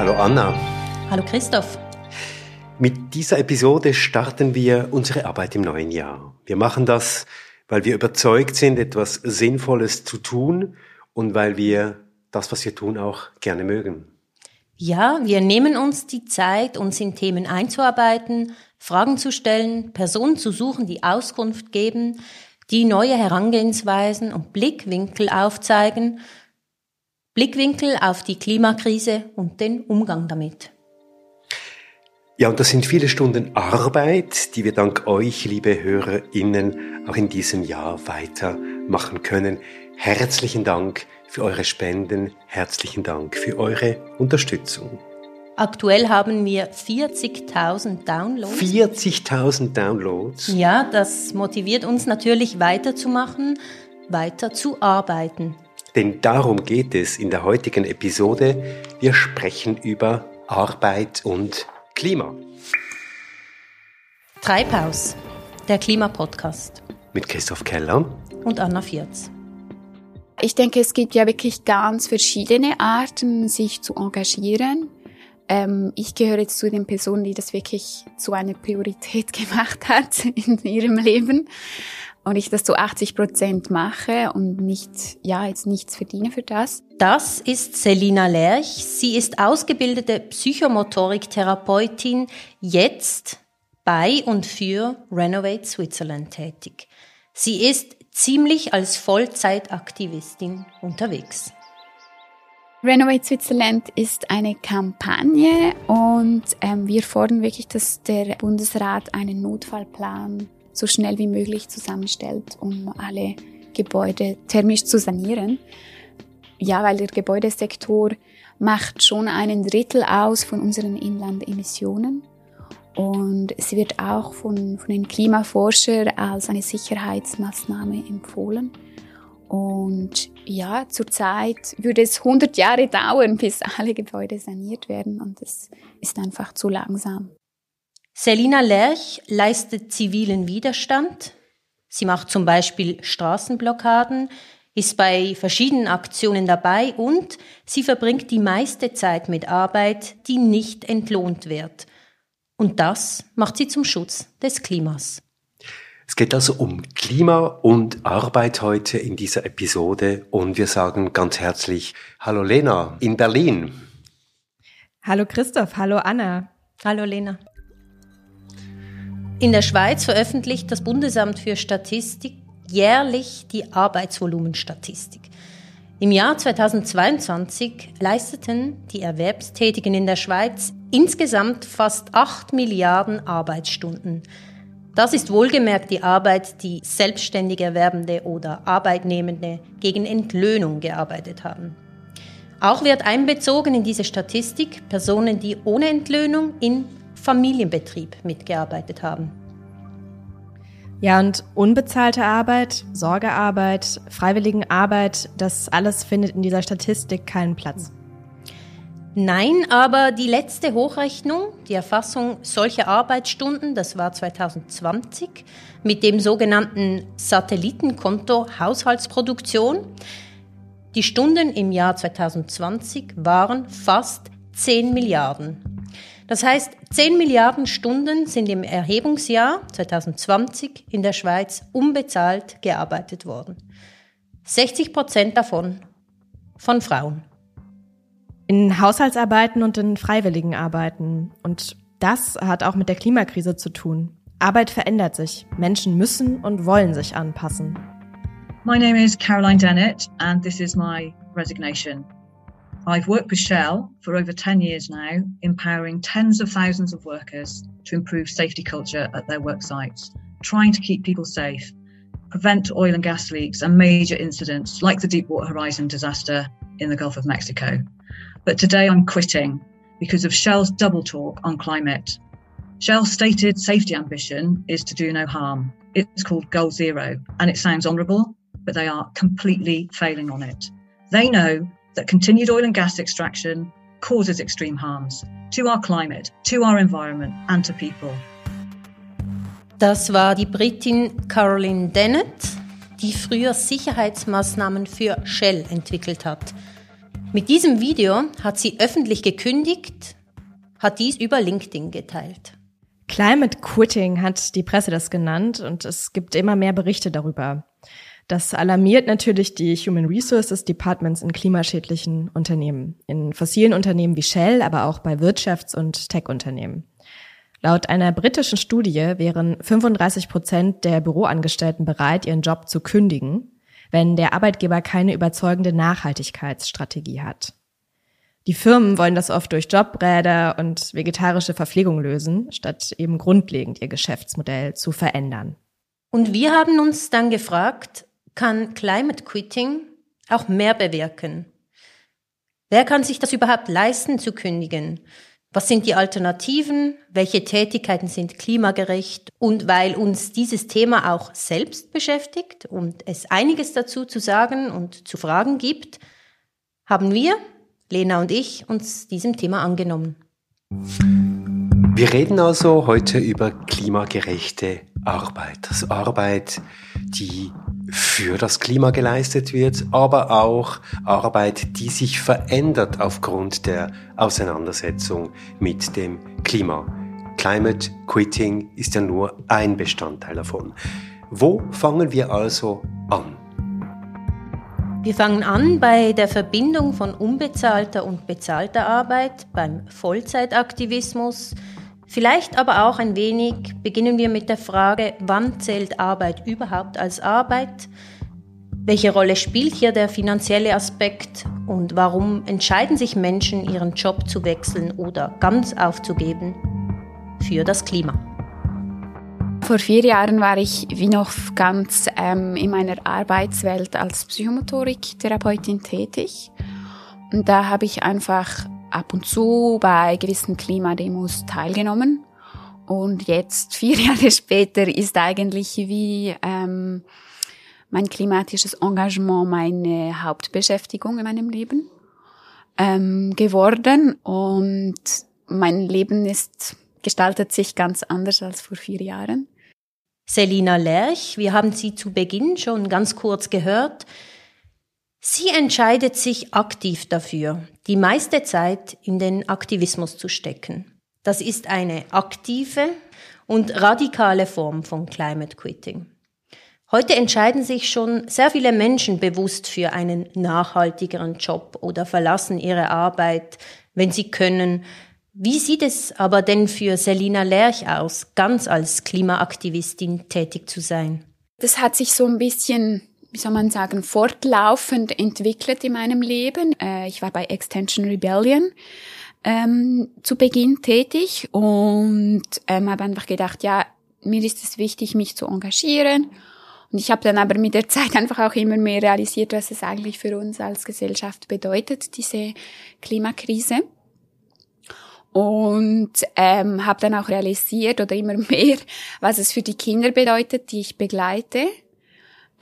Hallo Anna. Hallo Christoph. Mit dieser Episode starten wir unsere Arbeit im neuen Jahr. Wir machen das, weil wir überzeugt sind, etwas Sinnvolles zu tun und weil wir das, was wir tun, auch gerne mögen. Ja, wir nehmen uns die Zeit, uns in Themen einzuarbeiten, Fragen zu stellen, Personen zu suchen, die Auskunft geben, die neue Herangehensweisen und Blickwinkel aufzeigen, Blickwinkel auf die Klimakrise und den Umgang damit. Ja, und das sind viele Stunden Arbeit, die wir dank euch, liebe HörerInnen, auch in diesem Jahr weitermachen können. Herzlichen Dank für eure Spenden, herzlichen Dank für eure Unterstützung. Aktuell haben wir 40.000 Downloads. 40.000 Downloads? Ja, das motiviert uns natürlich weiterzumachen, weiter zu arbeiten. Denn darum geht es in der heutigen Episode. Wir sprechen über Arbeit und Klima. Treibhaus, der Klimapodcast. Mit Christoph Keller und Anna Vierz. Ich denke, es gibt ja wirklich ganz verschiedene Arten, sich zu engagieren. Ähm, ich gehöre jetzt zu den Personen, die das wirklich zu einer Priorität gemacht hat in ihrem Leben und ich das zu 80 Prozent mache und nicht, ja, jetzt nichts verdiene für das. Das ist Selina Lerch. Sie ist ausgebildete Psychomotorik-Therapeutin, jetzt bei und für Renovate Switzerland tätig. Sie ist ziemlich als Vollzeitaktivistin unterwegs. Renovate Switzerland ist eine Kampagne und ähm, wir fordern wirklich, dass der Bundesrat einen Notfallplan so schnell wie möglich zusammenstellt, um alle Gebäude thermisch zu sanieren. Ja, weil der Gebäudesektor macht schon einen Drittel aus von unseren Inlandemissionen. Und es wird auch von, von den Klimaforschern als eine Sicherheitsmaßnahme empfohlen. Und ja, zurzeit würde es 100 Jahre dauern, bis alle Gebäude saniert werden. Und das ist einfach zu langsam. Selina Lerch leistet zivilen Widerstand. Sie macht zum Beispiel Straßenblockaden, ist bei verschiedenen Aktionen dabei und sie verbringt die meiste Zeit mit Arbeit, die nicht entlohnt wird. Und das macht sie zum Schutz des Klimas. Es geht also um Klima und Arbeit heute in dieser Episode und wir sagen ganz herzlich Hallo Lena in Berlin. Hallo Christoph, hallo Anna. Hallo Lena. In der Schweiz veröffentlicht das Bundesamt für Statistik jährlich die Arbeitsvolumenstatistik. Im Jahr 2022 leisteten die Erwerbstätigen in der Schweiz insgesamt fast 8 Milliarden Arbeitsstunden. Das ist wohlgemerkt die Arbeit, die selbstständig Erwerbende oder Arbeitnehmende gegen Entlöhnung gearbeitet haben. Auch wird einbezogen in diese Statistik Personen, die ohne Entlöhnung in Familienbetrieb mitgearbeitet haben. Ja, und unbezahlte Arbeit, Sorgearbeit, Freiwilligenarbeit, das alles findet in dieser Statistik keinen Platz. Nein, aber die letzte Hochrechnung, die Erfassung solcher Arbeitsstunden, das war 2020, mit dem sogenannten Satellitenkonto Haushaltsproduktion. Die Stunden im Jahr 2020 waren fast 10 Milliarden. Das heißt, 10 Milliarden Stunden sind im Erhebungsjahr 2020 in der Schweiz unbezahlt gearbeitet worden. 60 Prozent davon von Frauen. In Haushaltsarbeiten und in freiwilligen Arbeiten. Und das hat auch mit der Klimakrise zu tun. Arbeit verändert sich. Menschen müssen und wollen sich anpassen. My name is Caroline Dennett and this is my resignation. I've worked with Shell for over 10 years now, empowering tens of thousands of workers to improve safety culture at their work sites, trying to keep people safe, prevent oil and gas leaks and major incidents like the Deepwater Horizon disaster in the Gulf of Mexico. But today I'm quitting because of Shell's double talk on climate. Shell's stated safety ambition is to do no harm. It's called Goal Zero, and it sounds honourable, but they are completely failing on it. They know that continued oil and gas extraction causes extreme harms to our climate, to our environment and to people. Das war die Britin Caroline Dennett, die früher Sicherheitsmaßnahmen für Shell entwickelt hat. Mit diesem Video hat sie öffentlich gekündigt, hat dies über LinkedIn geteilt. Climate Quitting hat die Presse das genannt und es gibt immer mehr Berichte darüber. Das alarmiert natürlich die Human Resources Departments in klimaschädlichen Unternehmen, in fossilen Unternehmen wie Shell, aber auch bei Wirtschafts- und Tech-Unternehmen. Laut einer britischen Studie wären 35 Prozent der Büroangestellten bereit, ihren Job zu kündigen, wenn der Arbeitgeber keine überzeugende Nachhaltigkeitsstrategie hat. Die Firmen wollen das oft durch Jobräder und vegetarische Verpflegung lösen, statt eben grundlegend ihr Geschäftsmodell zu verändern. Und wir haben uns dann gefragt, kann Climate Quitting auch mehr bewirken? Wer kann sich das überhaupt leisten zu kündigen? Was sind die Alternativen? Welche Tätigkeiten sind klimagerecht? Und weil uns dieses Thema auch selbst beschäftigt und es einiges dazu zu sagen und zu fragen gibt, haben wir, Lena und ich, uns diesem Thema angenommen. Wir reden also heute über klimagerechte Arbeit. Das Arbeit, die für das Klima geleistet wird, aber auch Arbeit, die sich verändert aufgrund der Auseinandersetzung mit dem Klima. Climate Quitting ist ja nur ein Bestandteil davon. Wo fangen wir also an? Wir fangen an bei der Verbindung von unbezahlter und bezahlter Arbeit, beim Vollzeitaktivismus, Vielleicht aber auch ein wenig beginnen wir mit der Frage, wann zählt Arbeit überhaupt als Arbeit? Welche Rolle spielt hier der finanzielle Aspekt und warum entscheiden sich Menschen, ihren Job zu wechseln oder ganz aufzugeben für das Klima? Vor vier Jahren war ich wie noch ganz ähm, in meiner Arbeitswelt als Psychomotorik-Therapeutin tätig. Und da habe ich einfach ab und zu bei gewissen Klimademos teilgenommen. Und jetzt, vier Jahre später, ist eigentlich wie ähm, mein klimatisches Engagement meine Hauptbeschäftigung in meinem Leben ähm, geworden. Und mein Leben ist, gestaltet sich ganz anders als vor vier Jahren. Selina Lerch, wir haben sie zu Beginn schon ganz kurz gehört. Sie entscheidet sich aktiv dafür, die meiste Zeit in den Aktivismus zu stecken. Das ist eine aktive und radikale Form von Climate Quitting. Heute entscheiden sich schon sehr viele Menschen bewusst für einen nachhaltigeren Job oder verlassen ihre Arbeit, wenn sie können. Wie sieht es aber denn für Selina Lerch aus, ganz als Klimaaktivistin tätig zu sein? Das hat sich so ein bisschen wie soll man sagen, fortlaufend entwickelt in meinem Leben. Äh, ich war bei Extension Rebellion ähm, zu Beginn tätig und ähm, habe einfach gedacht, ja, mir ist es wichtig, mich zu engagieren. Und ich habe dann aber mit der Zeit einfach auch immer mehr realisiert, was es eigentlich für uns als Gesellschaft bedeutet, diese Klimakrise. Und ähm, habe dann auch realisiert oder immer mehr, was es für die Kinder bedeutet, die ich begleite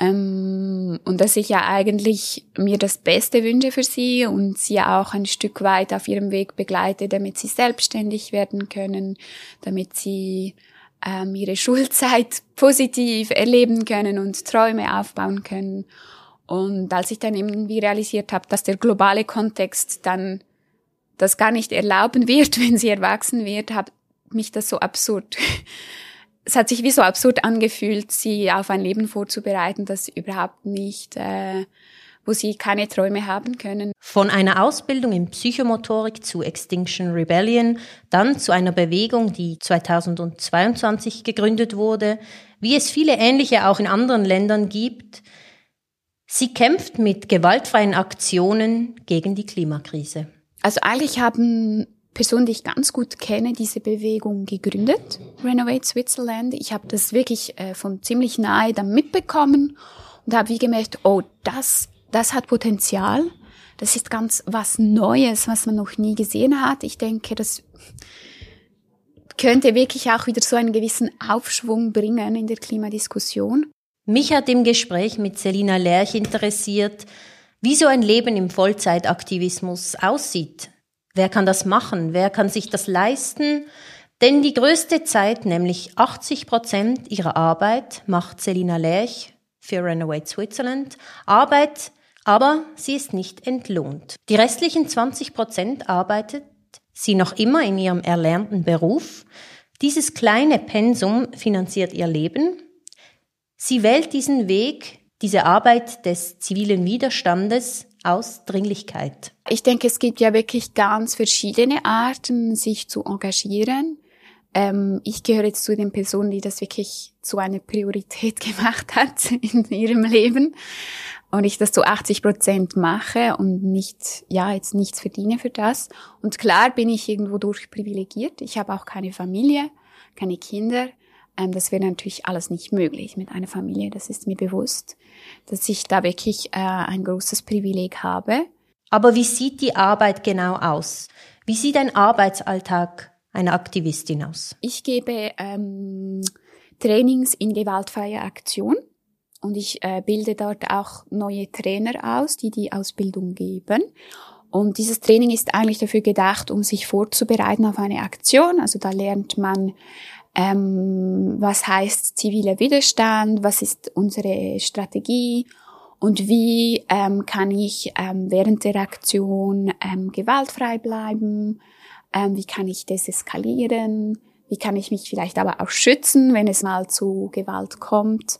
und dass ich ja eigentlich mir das Beste wünsche für sie und sie auch ein Stück weit auf ihrem Weg begleite, damit sie selbstständig werden können, damit sie ähm, ihre Schulzeit positiv erleben können und Träume aufbauen können. Und als ich dann irgendwie realisiert habe, dass der globale Kontext dann das gar nicht erlauben wird, wenn sie erwachsen wird, hat mich das so absurd es hat sich wie so absurd angefühlt, sie auf ein Leben vorzubereiten, das überhaupt nicht, äh, wo sie keine Träume haben können. Von einer Ausbildung in Psychomotorik zu Extinction Rebellion, dann zu einer Bewegung, die 2022 gegründet wurde, wie es viele ähnliche auch in anderen Ländern gibt. Sie kämpft mit gewaltfreien Aktionen gegen die Klimakrise. Also eigentlich haben Person, die ich ganz gut kenne, diese Bewegung gegründet, Renovate Switzerland. Ich habe das wirklich äh, von ziemlich nahe dann mitbekommen und habe wie gemerkt, oh, das, das hat Potenzial. Das ist ganz was Neues, was man noch nie gesehen hat. Ich denke, das könnte wirklich auch wieder so einen gewissen Aufschwung bringen in der Klimadiskussion. Mich hat im Gespräch mit Selina Lerch interessiert, wie so ein Leben im Vollzeitaktivismus aussieht. Wer kann das machen? Wer kann sich das leisten? Denn die größte Zeit, nämlich 80 Prozent ihrer Arbeit, macht Selina Lerch für Renovate Switzerland. Arbeit Aber sie ist nicht entlohnt. Die restlichen 20 Prozent arbeitet sie noch immer in ihrem erlernten Beruf. Dieses kleine Pensum finanziert ihr Leben. Sie wählt diesen Weg, diese Arbeit des zivilen Widerstandes aus Dringlichkeit. Ich denke, es gibt ja wirklich ganz verschiedene Arten, sich zu engagieren. Ähm, ich gehöre jetzt zu den Personen, die das wirklich zu einer Priorität gemacht hat in ihrem Leben und ich das zu 80 Prozent mache und nicht, ja, jetzt nichts verdiene für das. Und klar bin ich irgendwo durch privilegiert. Ich habe auch keine Familie, keine Kinder. Ähm, das wäre natürlich alles nicht möglich mit einer Familie. Das ist mir bewusst, dass ich da wirklich äh, ein großes Privileg habe. Aber wie sieht die Arbeit genau aus? Wie sieht ein Arbeitsalltag einer Aktivistin aus? Ich gebe ähm, Trainings in gewaltfreier Aktion und ich äh, bilde dort auch neue Trainer aus, die die Ausbildung geben. Und dieses Training ist eigentlich dafür gedacht, um sich vorzubereiten auf eine Aktion. Also da lernt man, ähm, was heißt ziviler Widerstand, was ist unsere Strategie? Und wie ähm, kann ich ähm, während der Aktion ähm, gewaltfrei bleiben, ähm, wie kann ich deseskalieren, wie kann ich mich vielleicht aber auch schützen, wenn es mal zu Gewalt kommt?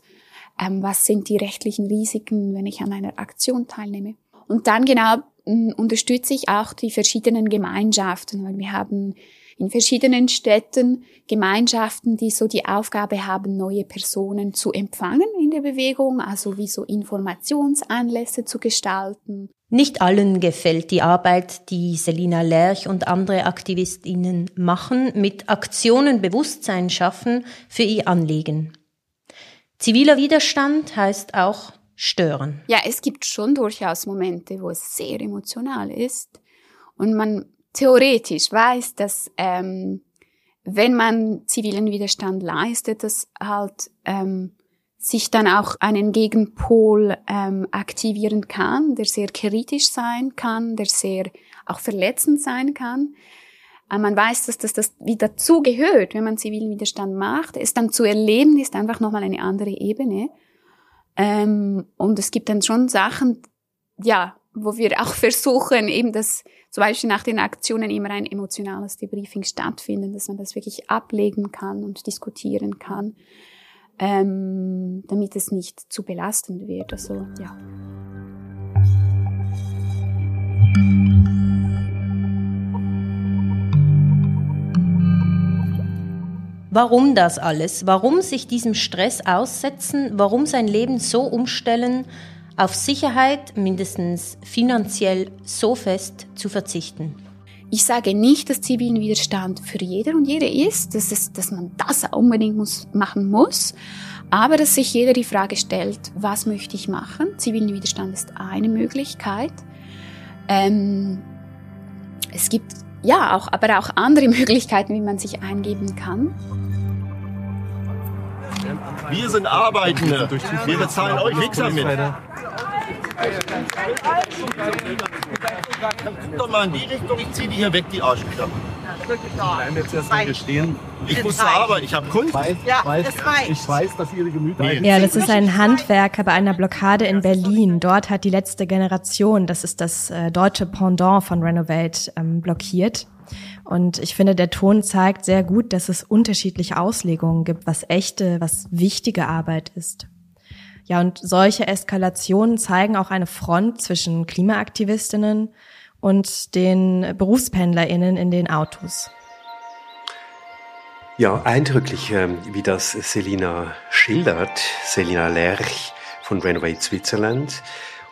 Ähm, was sind die rechtlichen Risiken, wenn ich an einer Aktion teilnehme. Und dann genau unterstütze ich auch die verschiedenen Gemeinschaften, weil wir haben in verschiedenen Städten Gemeinschaften, die so die Aufgabe haben, neue Personen zu empfangen in der Bewegung, also wie so Informationsanlässe zu gestalten. Nicht allen gefällt die Arbeit, die Selina Lerch und andere AktivistInnen machen, mit Aktionen Bewusstsein schaffen für ihr Anliegen. Ziviler Widerstand heißt auch stören. Ja, es gibt schon durchaus Momente, wo es sehr emotional ist und man theoretisch weiß, dass ähm, wenn man zivilen Widerstand leistet, dass halt ähm, sich dann auch einen Gegenpol ähm, aktivieren kann, der sehr kritisch sein kann, der sehr auch verletzend sein kann. Man weiß, dass das, das wie dazugehört, wenn man zivilen Widerstand macht. Es dann zu erleben, ist einfach nochmal eine andere Ebene. Ähm, und es gibt dann schon Sachen, ja, wo wir auch versuchen, eben dass zum Beispiel nach den Aktionen immer ein emotionales Debriefing stattfindet, dass man das wirklich ablegen kann und diskutieren kann, ähm, damit es nicht zu belastend wird. Also, ja. Warum das alles? Warum sich diesem Stress aussetzen? Warum sein Leben so umstellen, auf Sicherheit, mindestens finanziell, so fest zu verzichten? Ich sage nicht, dass zivilen Widerstand für jeder und jede ist, dass, es, dass man das unbedingt muss, machen muss, aber dass sich jeder die Frage stellt, was möchte ich machen? Zivilen Widerstand ist eine Möglichkeit. Ähm, es gibt ja auch, aber auch andere Möglichkeiten, wie man sich eingeben kann. Wir sind Arbeitende. Wir bezahlen euch Wichser mit. Guck doch mal in die Richtung, ich ziehe die hier weg, die Arschlöcher. Nein, jetzt erstmal gestehen. Ich muss zur Arbeit, ich habe Kunst. Ja, weiß, ich weiß, dass Ihre Gemüter... Ja, das ist ein Handwerker bei einer Blockade in Berlin. Dort hat die letzte Generation, das ist das äh, deutsche Pendant von Renovate, ähm, blockiert. Und ich finde, der Ton zeigt sehr gut, dass es unterschiedliche Auslegungen gibt, was echte, was wichtige Arbeit ist. Ja, und solche Eskalationen zeigen auch eine Front zwischen Klimaaktivistinnen und den BerufspendlerInnen in den Autos. Ja, eindrücklich, ähm, wie das Selina schildert, Selina Lerch von Renovate Switzerland.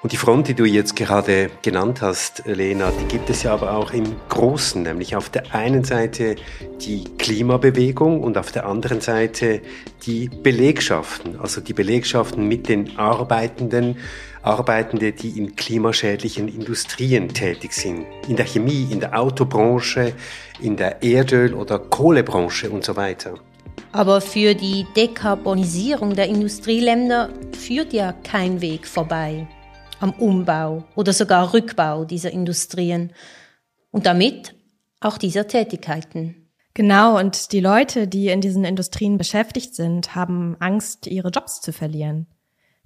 Und die Front, die du jetzt gerade genannt hast, Lena, die gibt es ja aber auch im Großen, nämlich auf der einen Seite die Klimabewegung und auf der anderen Seite die Belegschaften, also die Belegschaften mit den Arbeitenden, Arbeitende, die in klimaschädlichen Industrien tätig sind, in der Chemie, in der Autobranche, in der Erdöl- oder Kohlebranche und so weiter. Aber für die Dekarbonisierung der Industrieländer führt ja kein Weg vorbei am Umbau oder sogar Rückbau dieser Industrien und damit auch dieser Tätigkeiten. Genau, und die Leute, die in diesen Industrien beschäftigt sind, haben Angst, ihre Jobs zu verlieren.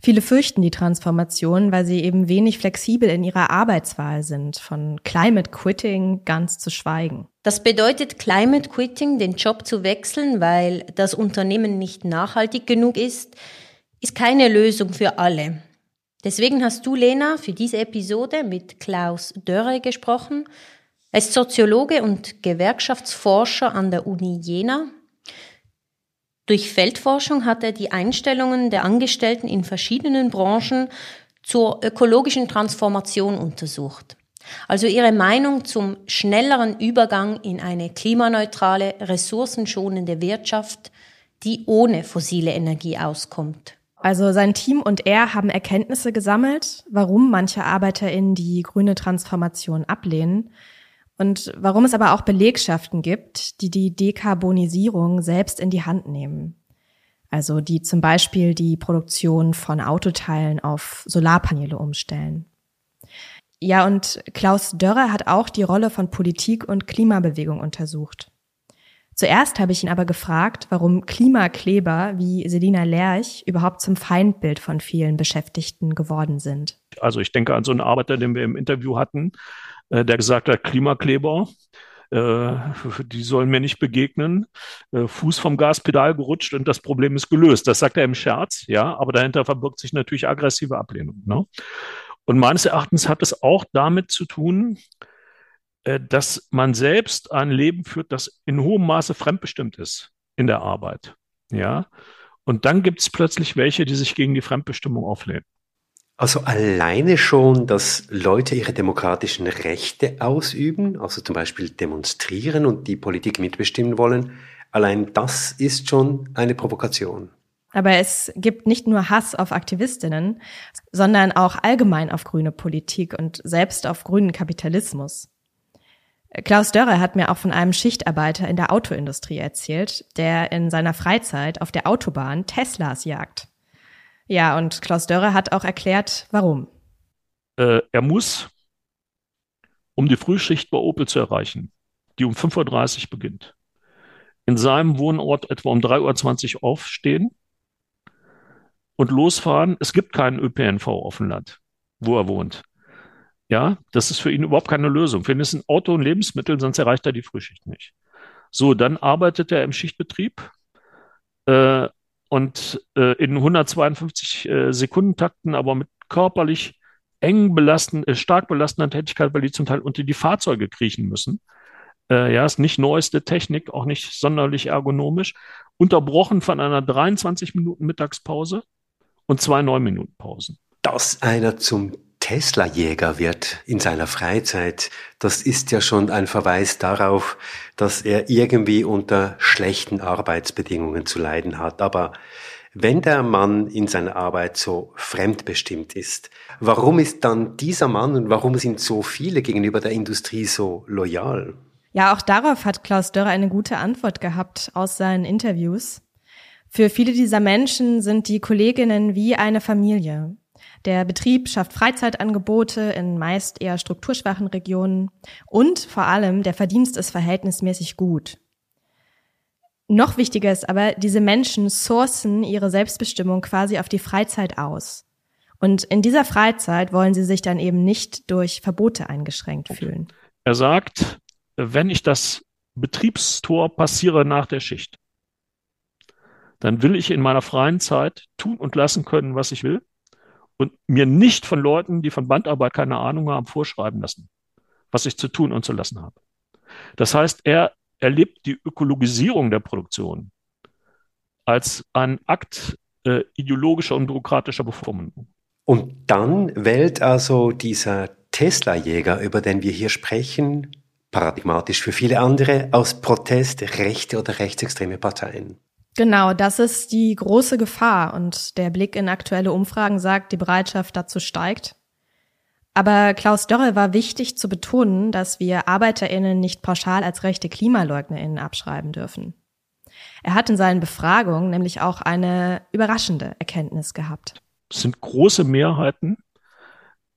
Viele fürchten die Transformation, weil sie eben wenig flexibel in ihrer Arbeitswahl sind, von Climate Quitting ganz zu schweigen. Das bedeutet Climate Quitting, den Job zu wechseln, weil das Unternehmen nicht nachhaltig genug ist, ist keine Lösung für alle. Deswegen hast du, Lena, für diese Episode mit Klaus Dörre gesprochen. Er ist Soziologe und Gewerkschaftsforscher an der Uni Jena durch Feldforschung hat er die Einstellungen der Angestellten in verschiedenen Branchen zur ökologischen Transformation untersucht. Also ihre Meinung zum schnelleren Übergang in eine klimaneutrale, ressourcenschonende Wirtschaft, die ohne fossile Energie auskommt. Also sein Team und er haben Erkenntnisse gesammelt, warum manche ArbeiterInnen die grüne Transformation ablehnen und warum es aber auch Belegschaften gibt, die die Dekarbonisierung selbst in die Hand nehmen. Also die zum Beispiel die Produktion von Autoteilen auf Solarpaneele umstellen. Ja, und Klaus Dörrer hat auch die Rolle von Politik und Klimabewegung untersucht. Zuerst habe ich ihn aber gefragt, warum Klimakleber wie Selina Lerch überhaupt zum Feindbild von vielen Beschäftigten geworden sind. Also ich denke an so einen Arbeiter, den wir im Interview hatten, äh, der gesagt hat, Klimakleber, äh, die sollen mir nicht begegnen, äh, Fuß vom Gaspedal gerutscht und das Problem ist gelöst. Das sagt er im Scherz, ja, aber dahinter verbirgt sich natürlich aggressive Ablehnung. Ne? Und meines Erachtens hat es auch damit zu tun, dass man selbst ein Leben führt, das in hohem Maße fremdbestimmt ist in der Arbeit. Ja. Und dann gibt es plötzlich welche, die sich gegen die Fremdbestimmung auflehnen. Also alleine schon, dass Leute ihre demokratischen Rechte ausüben, also zum Beispiel demonstrieren und die Politik mitbestimmen wollen, allein das ist schon eine Provokation. Aber es gibt nicht nur Hass auf Aktivistinnen, sondern auch allgemein auf grüne Politik und selbst auf grünen Kapitalismus. Klaus Dörrer hat mir auch von einem Schichtarbeiter in der Autoindustrie erzählt, der in seiner Freizeit auf der Autobahn Teslas jagt. Ja, und Klaus Dörrer hat auch erklärt, warum. Äh, er muss, um die Frühschicht bei Opel zu erreichen, die um 5.30 Uhr beginnt, in seinem Wohnort etwa um 3.20 Uhr aufstehen und losfahren. Es gibt keinen ÖPNV auf dem Land, wo er wohnt. Ja, das ist für ihn überhaupt keine Lösung. Für ihn ist ein Auto und Lebensmittel, sonst erreicht er die Frühschicht nicht. So, dann arbeitet er im Schichtbetrieb äh, und äh, in 152 äh, Sekundentakten, aber mit körperlich eng belastenden, äh, stark belastender Tätigkeit, weil die zum Teil unter die Fahrzeuge kriechen müssen. Äh, ja, ist nicht neueste Technik, auch nicht sonderlich ergonomisch. Unterbrochen von einer 23 Minuten Mittagspause und zwei 9 Minuten Pausen. Dass einer zum Tesla-Jäger wird in seiner Freizeit, das ist ja schon ein Verweis darauf, dass er irgendwie unter schlechten Arbeitsbedingungen zu leiden hat. Aber wenn der Mann in seiner Arbeit so fremdbestimmt ist, warum ist dann dieser Mann und warum sind so viele gegenüber der Industrie so loyal? Ja, auch darauf hat Klaus Dörrer eine gute Antwort gehabt aus seinen Interviews. Für viele dieser Menschen sind die Kolleginnen wie eine Familie. Der Betrieb schafft Freizeitangebote in meist eher strukturschwachen Regionen und vor allem der Verdienst ist verhältnismäßig gut. Noch wichtiger ist aber, diese Menschen sourcen ihre Selbstbestimmung quasi auf die Freizeit aus. Und in dieser Freizeit wollen sie sich dann eben nicht durch Verbote eingeschränkt fühlen. Er sagt, wenn ich das Betriebstor passiere nach der Schicht, dann will ich in meiner freien Zeit tun und lassen können, was ich will und mir nicht von Leuten, die von Bandarbeit keine Ahnung haben, vorschreiben lassen, was ich zu tun und zu lassen habe. Das heißt, er erlebt die Ökologisierung der Produktion als ein Akt äh, ideologischer und bürokratischer Bevormundung. Und dann wählt also dieser Tesla-Jäger, über den wir hier sprechen, paradigmatisch für viele andere, aus Protest rechte oder rechtsextreme Parteien. Genau, das ist die große Gefahr und der Blick in aktuelle Umfragen sagt, die Bereitschaft dazu steigt. Aber Klaus Dörre war wichtig zu betonen, dass wir ArbeiterInnen nicht pauschal als rechte KlimaleugnerInnen abschreiben dürfen. Er hat in seinen Befragungen nämlich auch eine überraschende Erkenntnis gehabt. Es sind große Mehrheiten,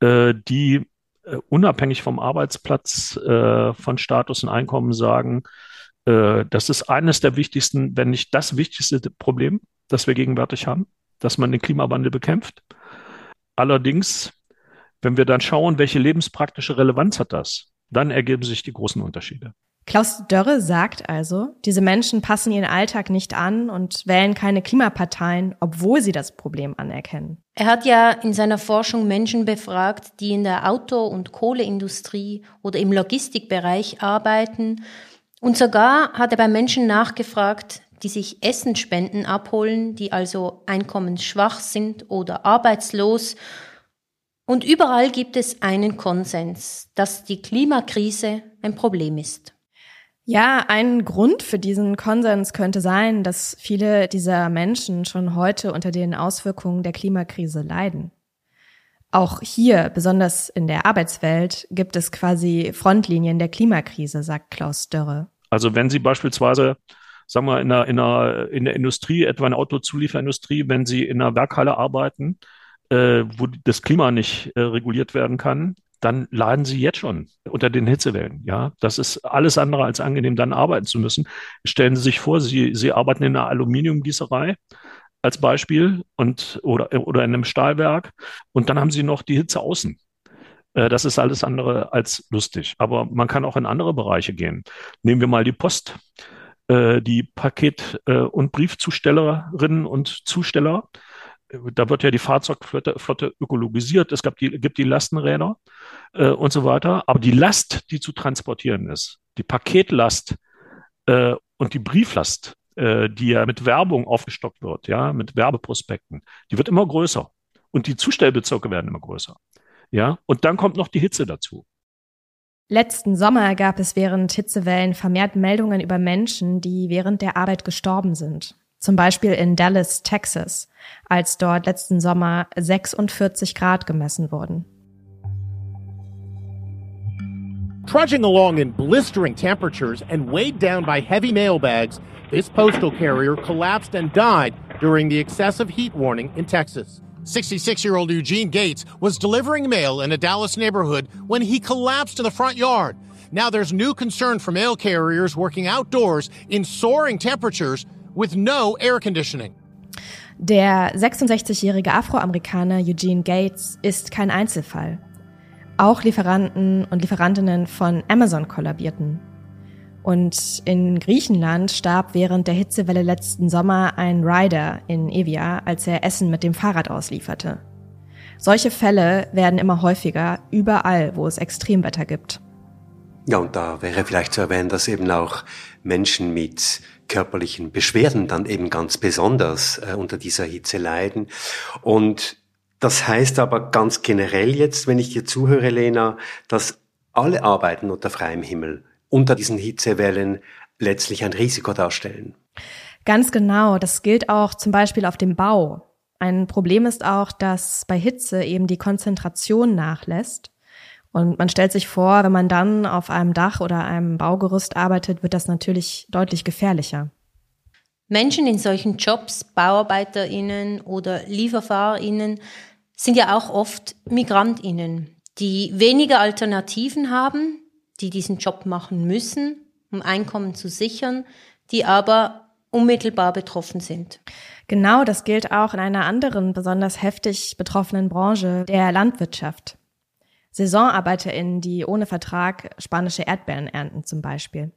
äh, die äh, unabhängig vom Arbeitsplatz, äh, von Status und Einkommen sagen, äh, das ist eines der wichtigsten, wenn nicht das wichtigste Problem, das wir gegenwärtig haben. dass man den Klimawandel bekämpft. Allerdings, wenn wir dann schauen, welche lebenspraktische Relevanz hat das, dann ergeben sich die großen Unterschiede. Klaus Dörre sagt also, diese Menschen passen ihren Alltag nicht an und wählen keine Klimaparteien, obwohl sie das Problem anerkennen. Er hat ja in seiner Forschung Menschen befragt, die in der Auto- und Kohleindustrie oder im Logistikbereich arbeiten. Und sogar hat er bei Menschen nachgefragt, die sich Essensspenden abholen, die also einkommensschwach sind oder arbeitslos. Und überall gibt es einen Konsens, dass die Klimakrise ein Problem ist. Ja, ein Grund für diesen Konsens könnte sein, dass viele dieser Menschen schon heute unter den Auswirkungen der Klimakrise leiden. Auch hier, besonders in der Arbeitswelt, gibt es quasi Frontlinien der Klimakrise, sagt Klaus Dörre. Also wenn Sie beispielsweise, sagen wir, in der, in der, in der Industrie, etwa in der Autozulieferindustrie, wenn Sie in einer Werkhalle arbeiten, äh, wo das Klima nicht äh, reguliert werden kann, dann leiden sie jetzt schon unter den Hitzewellen. Ja, das ist alles andere als angenehm, dann arbeiten zu müssen. Stellen Sie sich vor, Sie, Sie arbeiten in einer Aluminiumgießerei als Beispiel und oder, oder in einem Stahlwerk und dann haben Sie noch die Hitze außen. Äh, das ist alles andere als lustig. Aber man kann auch in andere Bereiche gehen. Nehmen wir mal die Post. Äh, die Paket- äh, und Briefzustellerinnen und Zusteller da wird ja die Fahrzeugflotte Flotte ökologisiert, es gab die, gibt die Lastenräder und so weiter. Aber die Last, die zu transportieren ist, die Paketlast und die Brieflast, die ja mit Werbung aufgestockt wird, ja, mit Werbeprospekten, die wird immer größer. Und die Zustellbezirke werden immer größer. Ja, und dann kommt noch die Hitze dazu. Letzten Sommer gab es während Hitzewellen vermehrt Meldungen über Menschen, die während der Arbeit gestorben sind. Zum Beispiel in Dallas, Texas, als dort letzten Sommer 46 Grad gemessen wurden. Trudging along in blistering temperatures and weighed down by heavy mail bags, this postal carrier collapsed and died during the excessive heat warning in Texas. 66 year old Eugene Gates was delivering mail in a Dallas neighborhood when he collapsed in the front yard. Now there's new concern for mail carriers working outdoors in soaring temperatures with no air conditioning. Der 66-jährige Afroamerikaner Eugene Gates ist kein Einzelfall. Auch Lieferanten und Lieferantinnen von Amazon kollabierten. Und in Griechenland starb während der Hitzewelle letzten Sommer ein Rider in Evia, als er Essen mit dem Fahrrad auslieferte. Solche Fälle werden immer häufiger, überall, wo es Extremwetter gibt. Ja, und da wäre vielleicht zu erwähnen, dass eben auch Menschen mit körperlichen Beschwerden dann eben ganz besonders äh, unter dieser Hitze leiden. Und das heißt aber ganz generell jetzt, wenn ich dir zuhöre, Lena, dass alle Arbeiten unter freiem Himmel unter diesen Hitzewellen letztlich ein Risiko darstellen. Ganz genau. Das gilt auch zum Beispiel auf dem Bau. Ein Problem ist auch, dass bei Hitze eben die Konzentration nachlässt. Und man stellt sich vor, wenn man dann auf einem Dach oder einem Baugerüst arbeitet, wird das natürlich deutlich gefährlicher. Menschen in solchen Jobs, BauarbeiterInnen oder LieferfahrerInnen, sind ja auch oft MigrantInnen, die weniger Alternativen haben, die diesen Job machen müssen, um Einkommen zu sichern, die aber unmittelbar betroffen sind. Genau, das gilt auch in einer anderen besonders heftig betroffenen Branche, der Landwirtschaft. SaisonarbeiterInnen, die ohne Vertrag spanische Erdbeeren ernten zum Beispiel.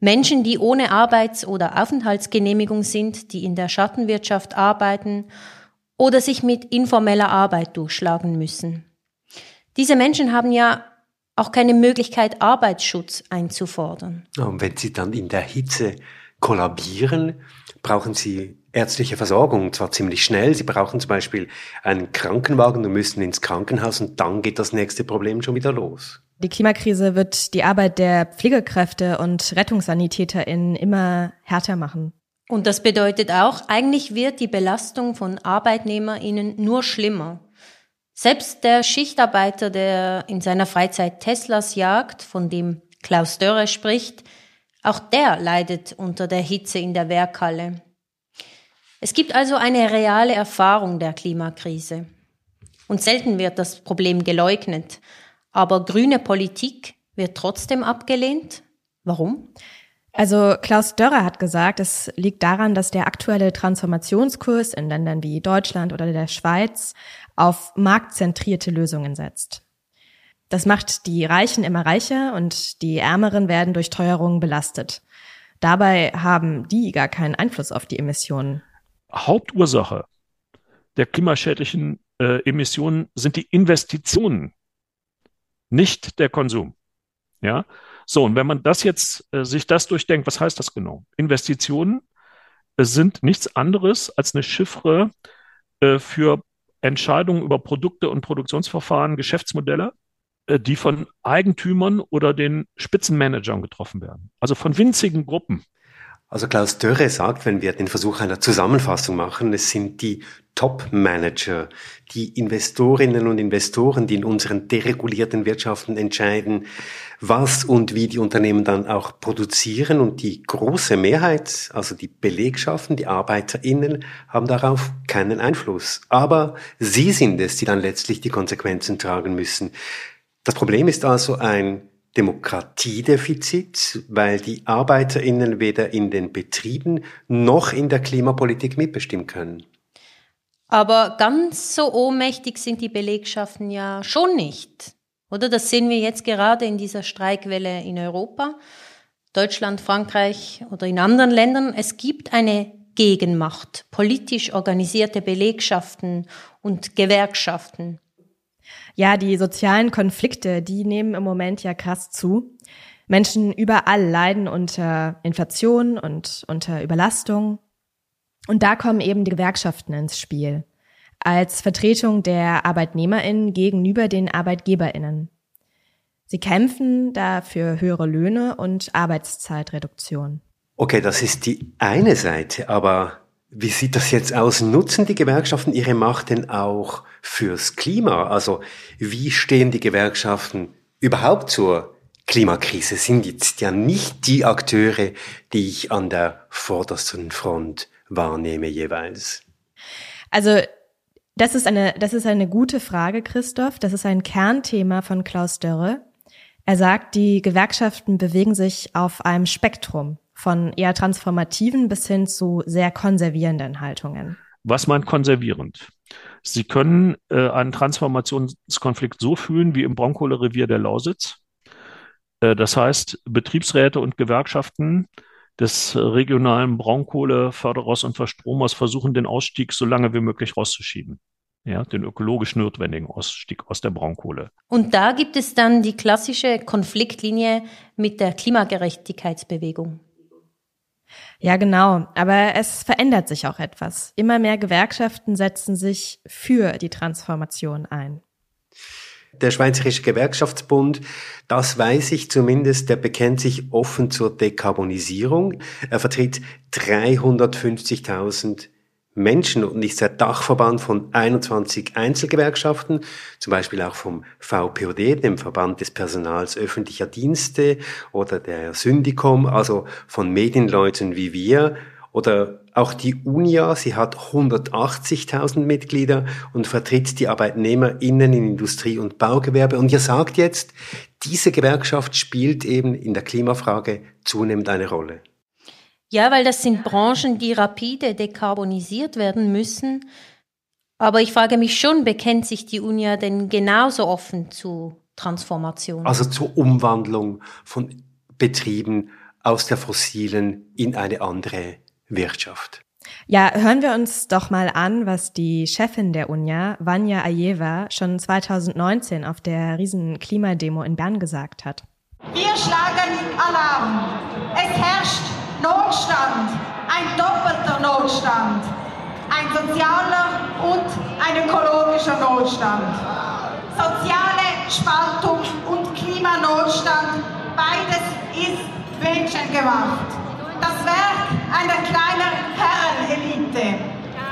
Menschen, die ohne Arbeits- oder Aufenthaltsgenehmigung sind, die in der Schattenwirtschaft arbeiten oder sich mit informeller Arbeit durchschlagen müssen. Diese Menschen haben ja auch keine Möglichkeit, Arbeitsschutz einzufordern. Und wenn sie dann in der Hitze kollabieren, brauchen sie ärztliche Versorgung, zwar ziemlich schnell. Sie brauchen zum Beispiel einen Krankenwagen und müssen ins Krankenhaus und dann geht das nächste Problem schon wieder los. Die Klimakrise wird die Arbeit der Pflegekräfte und RettungssanitäterInnen immer härter machen. Und das bedeutet auch, eigentlich wird die Belastung von ArbeitnehmerInnen nur schlimmer. Selbst der Schichtarbeiter, der in seiner Freizeit Teslas jagt, von dem Klaus Dörre spricht, auch der leidet unter der Hitze in der Werkhalle. Es gibt also eine reale Erfahrung der Klimakrise. Und selten wird das Problem geleugnet. Aber grüne Politik wird trotzdem abgelehnt. Warum? Also Klaus Dörrer hat gesagt, es liegt daran, dass der aktuelle Transformationskurs in Ländern wie Deutschland oder der Schweiz auf marktzentrierte Lösungen setzt. Das macht die Reichen immer reicher und die Ärmeren werden durch Teuerungen belastet. Dabei haben die gar keinen Einfluss auf die Emissionen. Hauptursache der klimaschädlichen äh, Emissionen sind die Investitionen, nicht der Konsum. Ja, so, und wenn man das jetzt äh, sich das durchdenkt, was heißt das genau? Investitionen äh, sind nichts anderes als eine Chiffre äh, für Entscheidungen über Produkte und Produktionsverfahren, Geschäftsmodelle, äh, die von Eigentümern oder den Spitzenmanagern getroffen werden. Also von winzigen Gruppen. Also Klaus Dörre sagt, wenn wir den Versuch einer Zusammenfassung machen, es sind die Top-Manager, die Investorinnen und Investoren, die in unseren deregulierten Wirtschaften entscheiden, was und wie die Unternehmen dann auch produzieren. Und die große Mehrheit, also die Belegschaften, die ArbeiterInnen, haben darauf keinen Einfluss. Aber sie sind es, die dann letztlich die Konsequenzen tragen müssen. Das Problem ist also ein Demokratiedefizit, weil die Arbeiterinnen weder in den Betrieben noch in der Klimapolitik mitbestimmen können. Aber ganz so ohnmächtig sind die Belegschaften ja schon nicht. Oder das sehen wir jetzt gerade in dieser Streikwelle in Europa, Deutschland, Frankreich oder in anderen Ländern. Es gibt eine Gegenmacht, politisch organisierte Belegschaften und Gewerkschaften. Ja, die sozialen Konflikte, die nehmen im Moment ja krass zu. Menschen überall leiden unter Inflation und unter Überlastung. Und da kommen eben die Gewerkschaften ins Spiel. Als Vertretung der ArbeitnehmerInnen gegenüber den ArbeitgeberInnen. Sie kämpfen da für höhere Löhne und Arbeitszeitreduktion. Okay, das ist die eine Seite, aber wie sieht das jetzt aus? Nutzen die Gewerkschaften ihre Macht denn auch fürs Klima? Also wie stehen die Gewerkschaften überhaupt zur Klimakrise? Sind jetzt ja nicht die Akteure, die ich an der vordersten Front wahrnehme jeweils. Also das ist eine, das ist eine gute Frage, Christoph. Das ist ein Kernthema von Klaus Dörre. Er sagt, die Gewerkschaften bewegen sich auf einem Spektrum von eher transformativen bis hin zu sehr konservierenden Haltungen. Was meint konservierend? Sie können äh, einen Transformationskonflikt so fühlen wie im Braunkohlerevier der Lausitz. Äh, das heißt, Betriebsräte und Gewerkschaften des regionalen Braunkohleförderers und Verstromers versuchen, den Ausstieg so lange wie möglich rauszuschieben ja, den ökologisch notwendigen Ausstieg aus der Braunkohle. Und da gibt es dann die klassische Konfliktlinie mit der Klimagerechtigkeitsbewegung. Ja, genau. Aber es verändert sich auch etwas. Immer mehr Gewerkschaften setzen sich für die Transformation ein. Der Schweizerische Gewerkschaftsbund, das weiß ich zumindest, der bekennt sich offen zur Dekarbonisierung. Er vertritt 350.000 Menschen und ist der Dachverband von 21 Einzelgewerkschaften, zum Beispiel auch vom VPOD, dem Verband des Personals öffentlicher Dienste oder der Syndikom, also von Medienleuten wie wir oder auch die UNIA, sie hat 180.000 Mitglieder und vertritt die ArbeitnehmerInnen in Industrie und Baugewerbe. Und ihr sagt jetzt, diese Gewerkschaft spielt eben in der Klimafrage zunehmend eine Rolle. Ja, weil das sind Branchen, die rapide dekarbonisiert werden müssen. Aber ich frage mich schon, bekennt sich die UNIA denn genauso offen zu Transformation? Also zur Umwandlung von Betrieben aus der fossilen in eine andere Wirtschaft. Ja, hören wir uns doch mal an, was die Chefin der UNIA, Vanya Ajeva, schon 2019 auf der riesen Klimademo in Bern gesagt hat. Wir schlagen Alarm. Es herrscht Notstand, ein doppelter Notstand, ein sozialer und ein ökologischer Notstand. Soziale Spaltung und Klimanotstand, beides ist menschengemacht. Das Werk einer kleinen Herrenelite.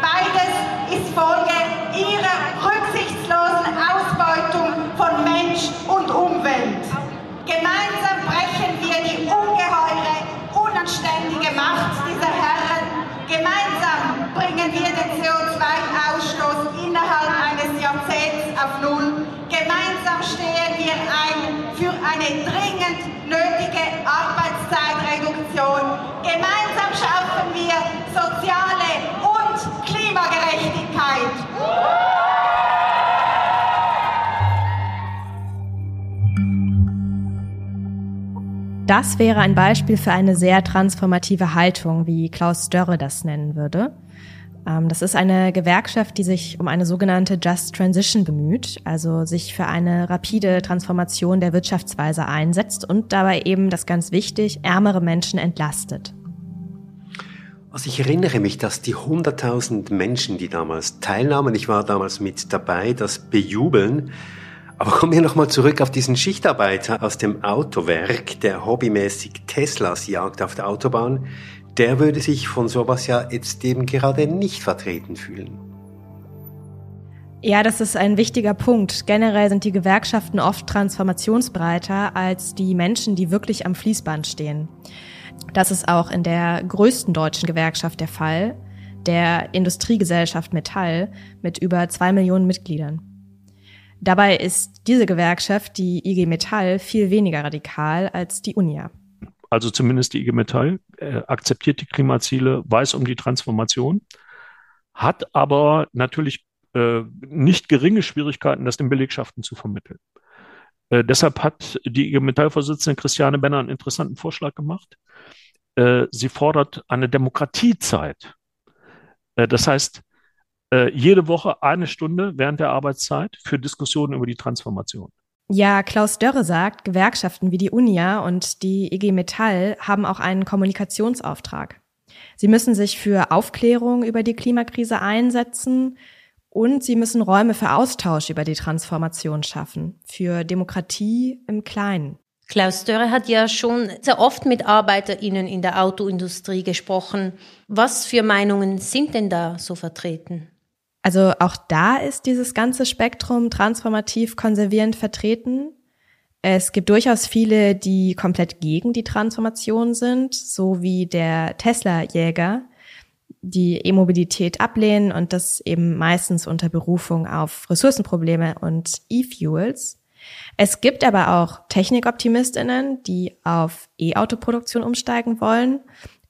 Beides ist Folge ihrer rücksichtslosen Ausbeutung von Mensch und Umwelt. Gemeinsam brechen wir die ungeheure unanständige Macht dieser Herren. Gemeinsam bringen wir den CO2-Ausstoß innerhalb eines Jahrzehnts auf Null. Gemeinsam stehen wir ein für eine dringend nötige Zeitreduktion. Gemeinsam schaffen wir soziale und Klimagerechtigkeit. Das wäre ein Beispiel für eine sehr transformative Haltung, wie Klaus Dörre das nennen würde. Ähm, das ist eine Gewerkschaft, die sich um eine sogenannte Just Transition bemüht, also sich für eine rapide Transformation der Wirtschaftsweise einsetzt und dabei eben, das ganz wichtig, ärmere Menschen entlastet. Also ich erinnere mich, dass die 100.000 Menschen, die damals teilnahmen, ich war damals mit dabei, das bejubeln. Aber kommen wir nochmal zurück auf diesen Schichtarbeiter aus dem Autowerk, der hobbymäßig Teslas jagt auf der Autobahn der würde sich von sowas ja jetzt eben gerade nicht vertreten fühlen. Ja, das ist ein wichtiger Punkt. Generell sind die Gewerkschaften oft transformationsbreiter als die Menschen, die wirklich am Fließband stehen. Das ist auch in der größten deutschen Gewerkschaft der Fall, der Industriegesellschaft Metall mit über zwei Millionen Mitgliedern. Dabei ist diese Gewerkschaft, die IG Metall, viel weniger radikal als die UNIA also zumindest die IG Metall, äh, akzeptiert die Klimaziele, weiß um die Transformation, hat aber natürlich äh, nicht geringe Schwierigkeiten, das den Belegschaften zu vermitteln. Äh, deshalb hat die IG Metall-Vorsitzende Christiane Benner einen interessanten Vorschlag gemacht. Äh, sie fordert eine Demokratiezeit. Äh, das heißt, äh, jede Woche eine Stunde während der Arbeitszeit für Diskussionen über die Transformation. Ja, Klaus Dörre sagt, Gewerkschaften wie die UNIA und die IG Metall haben auch einen Kommunikationsauftrag. Sie müssen sich für Aufklärung über die Klimakrise einsetzen und sie müssen Räume für Austausch über die Transformation schaffen, für Demokratie im Kleinen. Klaus Dörre hat ja schon sehr oft mit ArbeiterInnen in der Autoindustrie gesprochen. Was für Meinungen sind denn da so vertreten? Also auch da ist dieses ganze Spektrum transformativ konservierend vertreten. Es gibt durchaus viele, die komplett gegen die Transformation sind, so wie der Tesla-Jäger, die E-Mobilität ablehnen und das eben meistens unter Berufung auf Ressourcenprobleme und E-Fuels. Es gibt aber auch Technikoptimistinnen, die auf E-Auto-Produktion umsteigen wollen.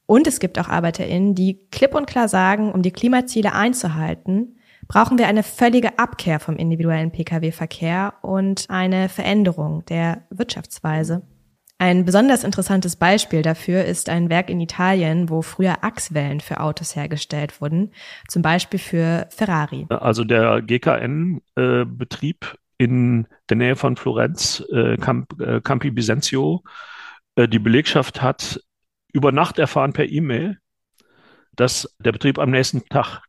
Und es gibt auch Arbeiterinnen, die klipp und klar sagen, um die Klimaziele einzuhalten, brauchen wir eine völlige Abkehr vom individuellen Pkw-Verkehr und eine Veränderung der Wirtschaftsweise. Ein besonders interessantes Beispiel dafür ist ein Werk in Italien, wo früher Achswellen für Autos hergestellt wurden, zum Beispiel für Ferrari. Also der GKN-Betrieb äh, in der Nähe von Florenz, äh, äh, Campi Bisenzio, die Belegschaft hat über Nacht erfahren per E-Mail, dass der Betrieb am nächsten Tag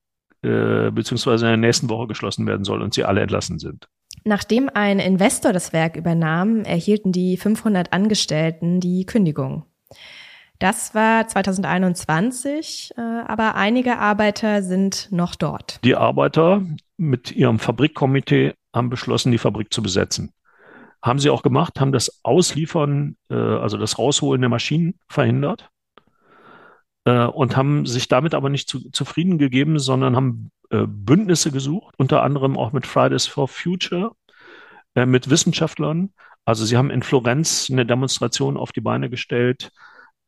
äh, beziehungsweise in der nächsten Woche geschlossen werden soll und sie alle entlassen sind. Nachdem ein Investor das Werk übernahm, erhielten die 500 Angestellten die Kündigung. Das war 2021, äh, aber einige Arbeiter sind noch dort. Die Arbeiter mit ihrem Fabrikkomitee haben beschlossen, die Fabrik zu besetzen. Haben sie auch gemacht, haben das Ausliefern, äh, also das Rausholen der Maschinen verhindert äh, und haben sich damit aber nicht zu, zufrieden gegeben, sondern haben äh, Bündnisse gesucht, unter anderem auch mit Fridays for Future, äh, mit Wissenschaftlern. Also sie haben in Florenz eine Demonstration auf die Beine gestellt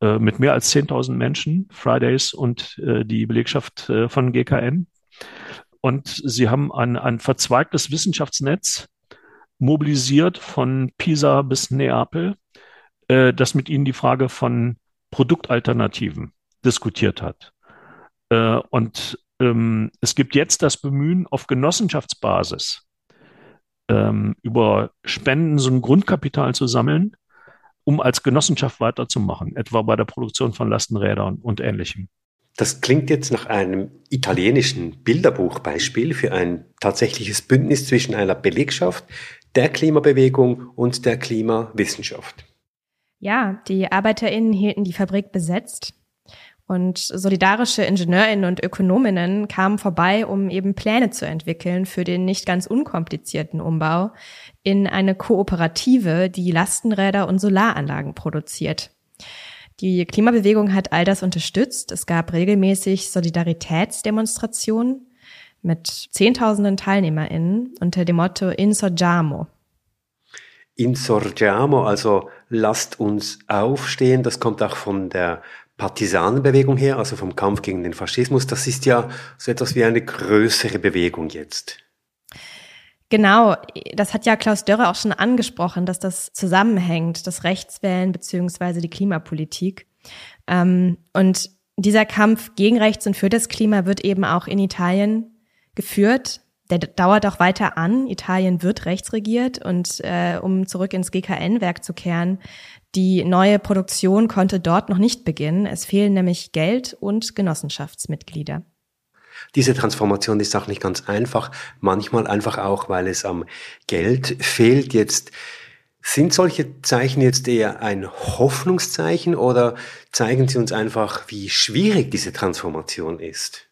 äh, mit mehr als 10.000 Menschen, Fridays und äh, die Belegschaft von GKN. Und sie haben ein, ein verzweigtes Wissenschaftsnetz mobilisiert von Pisa bis Neapel, äh, das mit ihnen die Frage von Produktalternativen diskutiert hat. Äh, und ähm, es gibt jetzt das Bemühen auf Genossenschaftsbasis ähm, über Spenden so ein Grundkapital zu sammeln, um als Genossenschaft weiterzumachen, etwa bei der Produktion von Lastenrädern und Ähnlichem. Das klingt jetzt nach einem italienischen Bilderbuchbeispiel für ein tatsächliches Bündnis zwischen einer Belegschaft, der Klimabewegung und der Klimawissenschaft. Ja, die ArbeiterInnen hielten die Fabrik besetzt. Und solidarische Ingenieurinnen und Ökonominnen kamen vorbei, um eben Pläne zu entwickeln für den nicht ganz unkomplizierten Umbau in eine Kooperative, die Lastenräder und Solaranlagen produziert. Die Klimabewegung hat all das unterstützt. Es gab regelmäßig Solidaritätsdemonstrationen mit Zehntausenden TeilnehmerInnen unter dem Motto Insorgiamo. Insorgiamo, also lasst uns aufstehen, das kommt auch von der Partisanenbewegung her, also vom Kampf gegen den Faschismus, das ist ja so etwas wie eine größere Bewegung jetzt. Genau, das hat ja Klaus Dörre auch schon angesprochen, dass das zusammenhängt, das Rechtswählen beziehungsweise die Klimapolitik. Ähm, und dieser Kampf gegen Rechts und für das Klima wird eben auch in Italien geführt. Der dauert auch weiter an. Italien wird rechtsregiert und äh, um zurück ins GKN-Werk zu kehren, die neue Produktion konnte dort noch nicht beginnen. Es fehlen nämlich Geld und Genossenschaftsmitglieder. Diese Transformation ist auch nicht ganz einfach, manchmal einfach auch, weil es am Geld fehlt. Jetzt sind solche Zeichen jetzt eher ein Hoffnungszeichen oder zeigen sie uns einfach, wie schwierig diese Transformation ist?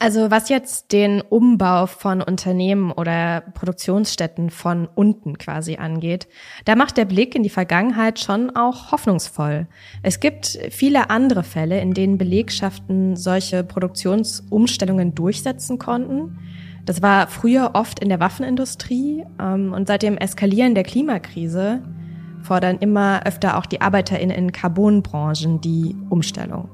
Also was jetzt den Umbau von Unternehmen oder Produktionsstätten von unten quasi angeht, da macht der Blick in die Vergangenheit schon auch hoffnungsvoll. Es gibt viele andere Fälle, in denen Belegschaften solche Produktionsumstellungen durchsetzen konnten. Das war früher oft in der Waffenindustrie ähm, und seit dem Eskalieren der Klimakrise fordern immer öfter auch die ArbeiterInnen in Carbonbranchen die Umstellung.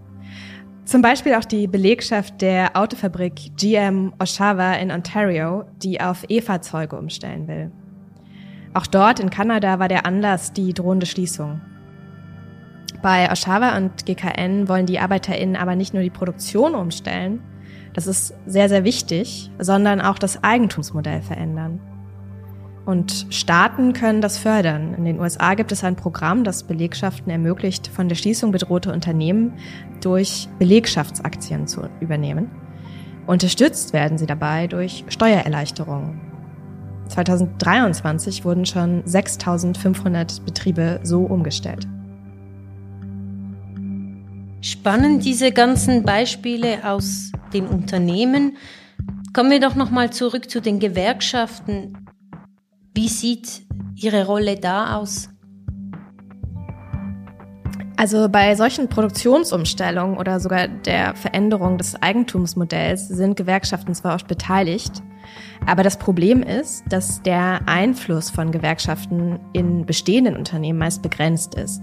Zum Beispiel auch die Belegschaft der Autofabrik GM Oshawa in Ontario, die auf E-Fahrzeuge umstellen will. Auch dort in Kanada war der Anlass die drohende Schließung. Bei Oshawa und GKN wollen die ArbeiterInnen aber nicht nur die Produktion umstellen, das ist sehr, sehr wichtig, sondern auch das Eigentumsmodell verändern. Und Staaten können das fördern. In den USA gibt es ein Programm, das Belegschaften ermöglicht, von der Schließung bedrohte Unternehmen durch Belegschaftsaktien zu übernehmen. Unterstützt werden sie dabei durch Steuererleichterungen. 2023 wurden schon 6500 Betriebe so umgestellt. Spannend diese ganzen Beispiele aus den Unternehmen. Kommen wir doch noch mal zurück zu den Gewerkschaften. Wie sieht Ihre Rolle da aus? Also bei solchen Produktionsumstellungen oder sogar der Veränderung des Eigentumsmodells sind Gewerkschaften zwar oft beteiligt, aber das Problem ist, dass der Einfluss von Gewerkschaften in bestehenden Unternehmen meist begrenzt ist.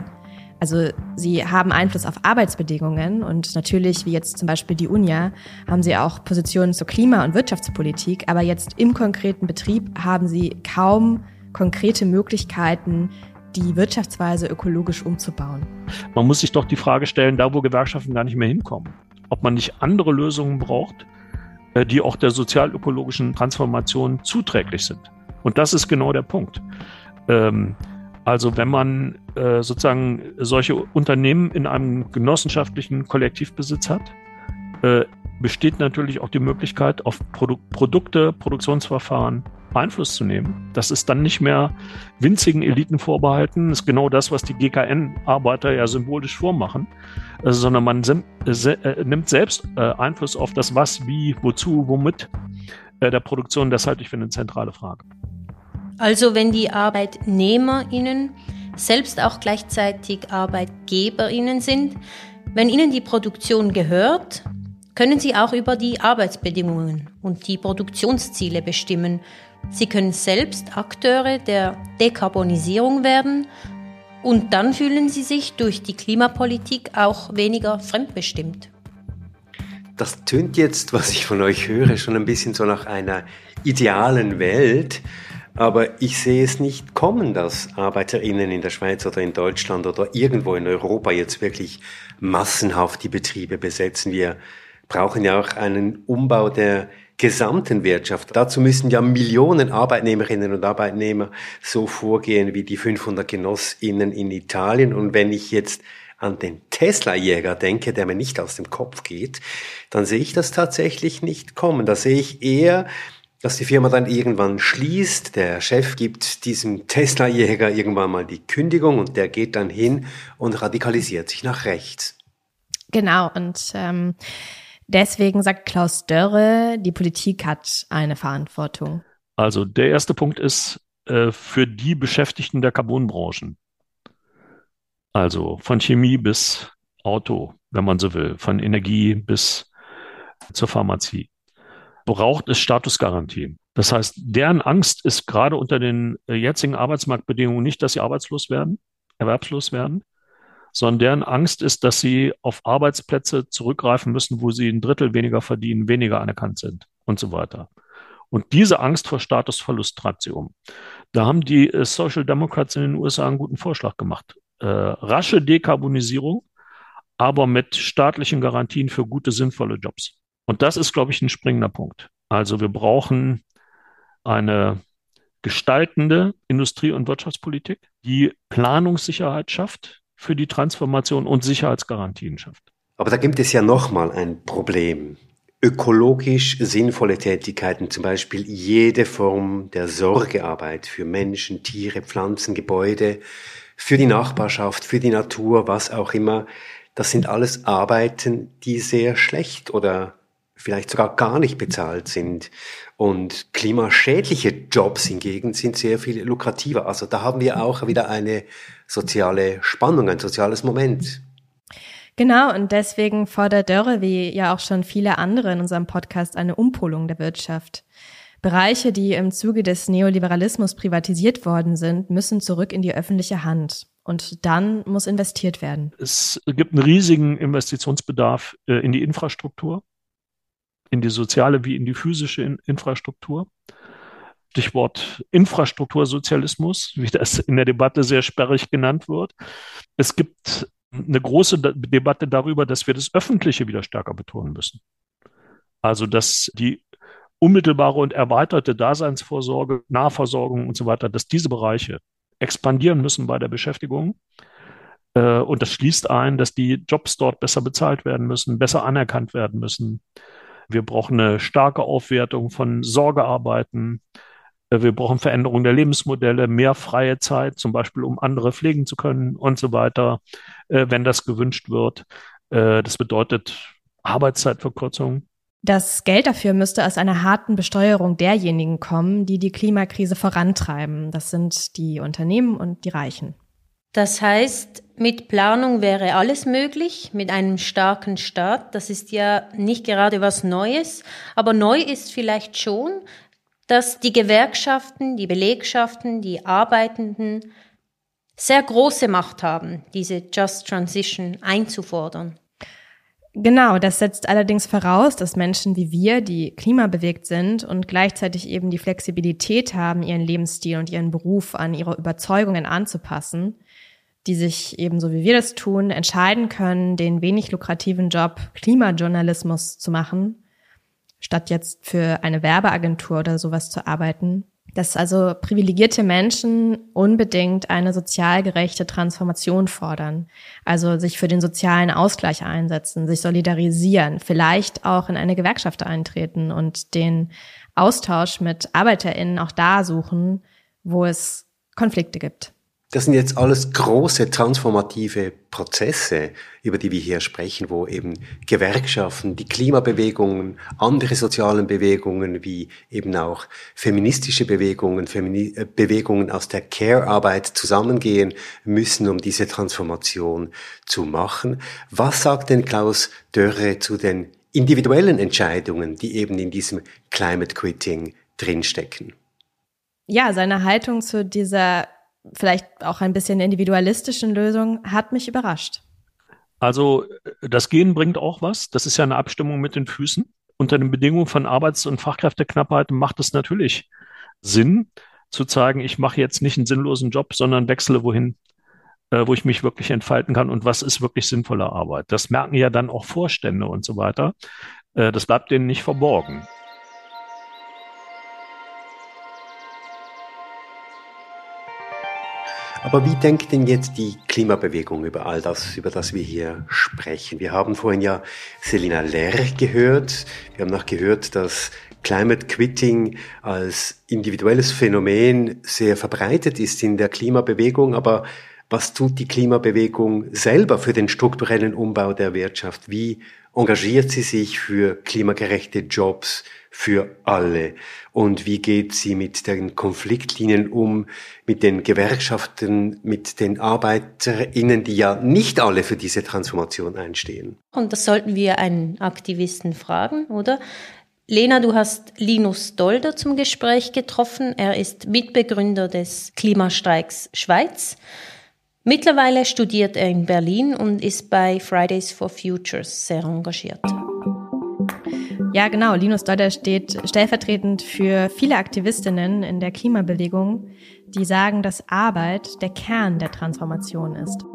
Also sie haben Einfluss auf Arbeitsbedingungen und natürlich, wie jetzt zum Beispiel die UNIA, haben sie auch Positionen zur Klima- und Wirtschaftspolitik, aber jetzt im konkreten Betrieb haben sie kaum konkrete Möglichkeiten, die Wirtschaftsweise ökologisch umzubauen. Man muss sich doch die Frage stellen, da wo Gewerkschaften gar nicht mehr hinkommen, ob man nicht andere Lösungen braucht, äh, die auch der sozialökologischen Transformation zuträglich sind. Und das ist genau der Punkt. Ähm, also wenn man äh, sozusagen solche Unternehmen in einem genossenschaftlichen Kollektivbesitz hat, äh, besteht natürlich auch die Möglichkeit, auf Produ Produkte, Produktionsverfahren Einfluss zu nehmen. Das ist dann nicht mehr winzigen Eliten vorbehalten. Das ist genau das, was die GKN-Arbeiter ja symbolisch vormachen, äh, sondern man se äh, nimmt selbst äh, Einfluss auf das Was, Wie, Wozu, Womit äh, der Produktion. Das halte ich für eine zentrale Frage. Also wenn die Arbeitnehmerinnen selbst auch gleichzeitig Arbeitgeberinnen sind, wenn ihnen die Produktion gehört, können sie auch über die Arbeitsbedingungen und die Produktionsziele bestimmen. Sie können selbst Akteure der Dekarbonisierung werden und dann fühlen sie sich durch die Klimapolitik auch weniger fremdbestimmt. Das tönt jetzt, was ich von euch höre, schon ein bisschen so nach einer idealen Welt. Aber ich sehe es nicht kommen, dass ArbeiterInnen in der Schweiz oder in Deutschland oder irgendwo in Europa jetzt wirklich massenhaft die Betriebe besetzen. Wir brauchen ja auch einen Umbau der gesamten Wirtschaft. Dazu müssen ja Millionen Arbeitnehmerinnen und Arbeitnehmer so vorgehen wie die 500 Genossinnen in Italien. Und wenn ich jetzt an den Tesla-Jäger denke, der mir nicht aus dem Kopf geht, dann sehe ich das tatsächlich nicht kommen. Da sehe ich eher dass die Firma dann irgendwann schließt. Der Chef gibt diesem Tesla-Jäger irgendwann mal die Kündigung und der geht dann hin und radikalisiert sich nach rechts. Genau, und ähm, deswegen sagt Klaus Dörre, die Politik hat eine Verantwortung. Also der erste Punkt ist äh, für die Beschäftigten der Carbonbranchen. Also von Chemie bis Auto, wenn man so will, von Energie bis zur Pharmazie braucht es Statusgarantie. Das heißt, deren Angst ist gerade unter den äh, jetzigen Arbeitsmarktbedingungen nicht, dass sie arbeitslos werden, erwerbslos werden, sondern deren Angst ist, dass sie auf Arbeitsplätze zurückgreifen müssen, wo sie ein Drittel weniger verdienen, weniger anerkannt sind und so weiter. Und diese Angst vor Statusverlust treibt sie um. Da haben die äh, Social Democrats in den USA einen guten Vorschlag gemacht. Äh, rasche Dekarbonisierung, aber mit staatlichen Garantien für gute, sinnvolle Jobs. Und das ist, glaube ich, ein springender Punkt. Also wir brauchen eine gestaltende Industrie- und Wirtschaftspolitik, die Planungssicherheit schafft für die Transformation und Sicherheitsgarantien schafft. Aber da gibt es ja nochmal ein Problem ökologisch sinnvolle Tätigkeiten, zum Beispiel jede Form der Sorgearbeit für Menschen, Tiere, Pflanzen, Gebäude, für die Nachbarschaft, für die Natur, was auch immer, das sind alles Arbeiten, die sehr schlecht oder vielleicht sogar gar nicht bezahlt sind. Und klimaschädliche Jobs hingegen sind sehr viel lukrativer. Also da haben wir auch wieder eine soziale Spannung, ein soziales Moment. Genau, und deswegen fordert Dörre, wie ja auch schon viele andere in unserem Podcast, eine Umpolung der Wirtschaft. Bereiche, die im Zuge des Neoliberalismus privatisiert worden sind, müssen zurück in die öffentliche Hand. Und dann muss investiert werden. Es gibt einen riesigen Investitionsbedarf äh, in die Infrastruktur, in die soziale wie in die physische Infrastruktur. Stichwort Infrastruktursozialismus, wie das in der Debatte sehr sperrig genannt wird. Es gibt eine große Debatte darüber, dass wir das Öffentliche wieder stärker betonen müssen. Also, dass die unmittelbare und erweiterte Daseinsvorsorge, Nahversorgung und so weiter, dass diese Bereiche expandieren müssen bei der Beschäftigung. Äh, und das schließt ein, dass die Jobs dort besser bezahlt werden müssen, besser anerkannt werden müssen. Wir brauchen eine starke Aufwertung von Sorgearbeiten. Äh, wir brauchen Veränderung der Lebensmodelle, mehr freie Zeit, zum Beispiel um andere pflegen zu können und so weiter, äh, wenn das gewünscht wird. Äh, das bedeutet Arbeitszeitverkürzung. Das Geld dafür müsste aus einer harten Besteuerung derjenigen kommen, die die Klimakrise vorantreiben. Das sind die Unternehmen und die Reichen. Das heißt, mit Planung wäre alles möglich, mit einem starken Staat. Das ist ja nicht gerade was Neues, aber neu ist vielleicht schon, dass die Gewerkschaften, die Belegschaften, die Arbeitenden sehr große Macht haben, diese Just Transition einzufordern. Genau, das setzt allerdings voraus, dass Menschen wie wir, die klimabewegt sind und gleichzeitig eben die Flexibilität haben, ihren Lebensstil und ihren Beruf an ihre Überzeugungen anzupassen, die sich ebenso wie wir das tun, entscheiden können, den wenig lukrativen Job Klimajournalismus zu machen statt jetzt für eine Werbeagentur oder sowas zu arbeiten. Dass also privilegierte Menschen unbedingt eine sozial gerechte Transformation fordern, also sich für den sozialen Ausgleich einsetzen, sich solidarisieren, vielleicht auch in eine Gewerkschaft eintreten und den Austausch mit Arbeiterinnen auch da suchen, wo es Konflikte gibt. Das sind jetzt alles große transformative Prozesse, über die wir hier sprechen, wo eben Gewerkschaften, die Klimabewegungen, andere sozialen Bewegungen wie eben auch feministische Bewegungen, Femini äh, Bewegungen aus der Care-Arbeit zusammengehen müssen, um diese Transformation zu machen. Was sagt denn Klaus Dörre zu den individuellen Entscheidungen, die eben in diesem Climate Quitting drinstecken? Ja, seine Haltung zu dieser vielleicht auch ein bisschen individualistischen Lösung hat mich überrascht. Also das Gehen bringt auch was. Das ist ja eine Abstimmung mit den Füßen. Unter den Bedingungen von Arbeits- und Fachkräfteknappheit macht es natürlich Sinn zu zeigen, ich mache jetzt nicht einen sinnlosen Job, sondern wechsle wohin, äh, wo ich mich wirklich entfalten kann und was ist wirklich sinnvolle Arbeit. Das merken ja dann auch Vorstände und so weiter. Äh, das bleibt denen nicht verborgen. Aber wie denkt denn jetzt die Klimabewegung über all das, über das wir hier sprechen? Wir haben vorhin ja Selina Lerr gehört. Wir haben noch gehört, dass Climate Quitting als individuelles Phänomen sehr verbreitet ist in der Klimabewegung. Aber was tut die Klimabewegung selber für den strukturellen Umbau der Wirtschaft? Wie engagiert sie sich für klimagerechte Jobs, für alle? Und wie geht sie mit den Konfliktlinien um, mit den Gewerkschaften, mit den ArbeiterInnen, die ja nicht alle für diese Transformation einstehen? Und das sollten wir einen Aktivisten fragen, oder? Lena, du hast Linus Dolder zum Gespräch getroffen. Er ist Mitbegründer des Klimastreiks Schweiz. Mittlerweile studiert er in Berlin und ist bei Fridays for Futures sehr engagiert. Ja, genau. Linus Dodder steht stellvertretend für viele Aktivistinnen in der Klimabewegung, die sagen, dass Arbeit der Kern der Transformation ist.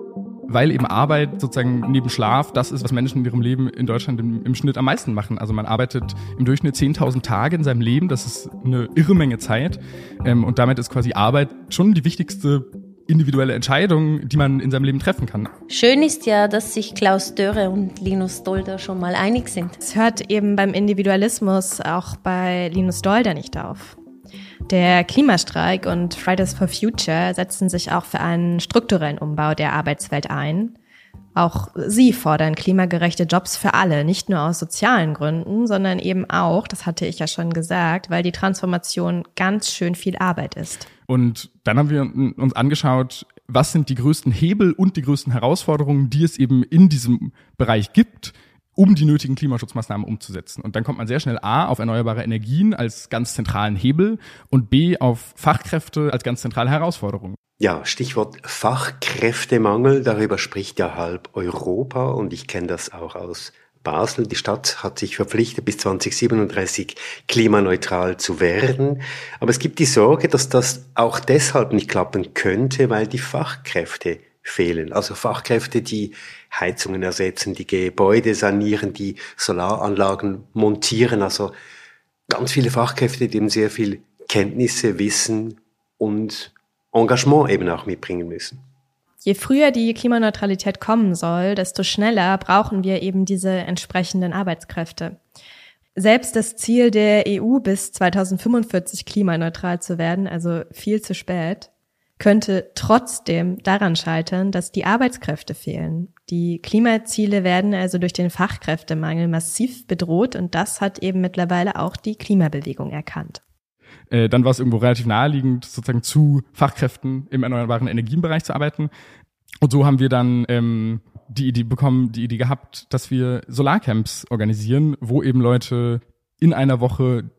Weil eben Arbeit sozusagen neben Schlaf das ist, was Menschen in ihrem Leben in Deutschland im, im Schnitt am meisten machen. Also man arbeitet im Durchschnitt 10.000 Tage in seinem Leben. Das ist eine irre Menge Zeit. Ähm, und damit ist quasi Arbeit schon die wichtigste individuelle Entscheidung, die man in seinem Leben treffen kann. Schön ist ja, dass sich Klaus Dörre und Linus Dolder schon mal einig sind. Es hört eben beim Individualismus auch bei Linus Dolder nicht auf. Der Klimastreik und Fridays for Future setzen sich auch für einen strukturellen Umbau der Arbeitswelt ein. Auch sie fordern klimagerechte Jobs für alle, nicht nur aus sozialen Gründen, sondern eben auch, das hatte ich ja schon gesagt, weil die Transformation ganz schön viel Arbeit ist. Und dann haben wir uns angeschaut, was sind die größten Hebel und die größten Herausforderungen, die es eben in diesem Bereich gibt, um die nötigen Klimaschutzmaßnahmen umzusetzen. Und dann kommt man sehr schnell A auf erneuerbare Energien als ganz zentralen Hebel und B auf Fachkräfte als ganz zentrale Herausforderung. Ja, Stichwort Fachkräftemangel, darüber spricht ja halb Europa und ich kenne das auch aus Basel, die Stadt hat sich verpflichtet, bis 2037 klimaneutral zu werden. Aber es gibt die Sorge, dass das auch deshalb nicht klappen könnte, weil die Fachkräfte fehlen. Also Fachkräfte, die Heizungen ersetzen, die Gebäude sanieren, die Solaranlagen montieren. Also ganz viele Fachkräfte, die eben sehr viel Kenntnisse, Wissen und Engagement eben auch mitbringen müssen. Je früher die Klimaneutralität kommen soll, desto schneller brauchen wir eben diese entsprechenden Arbeitskräfte. Selbst das Ziel der EU bis 2045 klimaneutral zu werden, also viel zu spät, könnte trotzdem daran scheitern, dass die Arbeitskräfte fehlen. Die Klimaziele werden also durch den Fachkräftemangel massiv bedroht und das hat eben mittlerweile auch die Klimabewegung erkannt äh, dann war es irgendwo relativ naheliegend, sozusagen zu Fachkräften im erneuerbaren Energienbereich zu arbeiten. Und so haben wir dann ähm, die Idee bekommen, die Idee gehabt, dass wir Solarcamps organisieren, wo eben Leute in einer Woche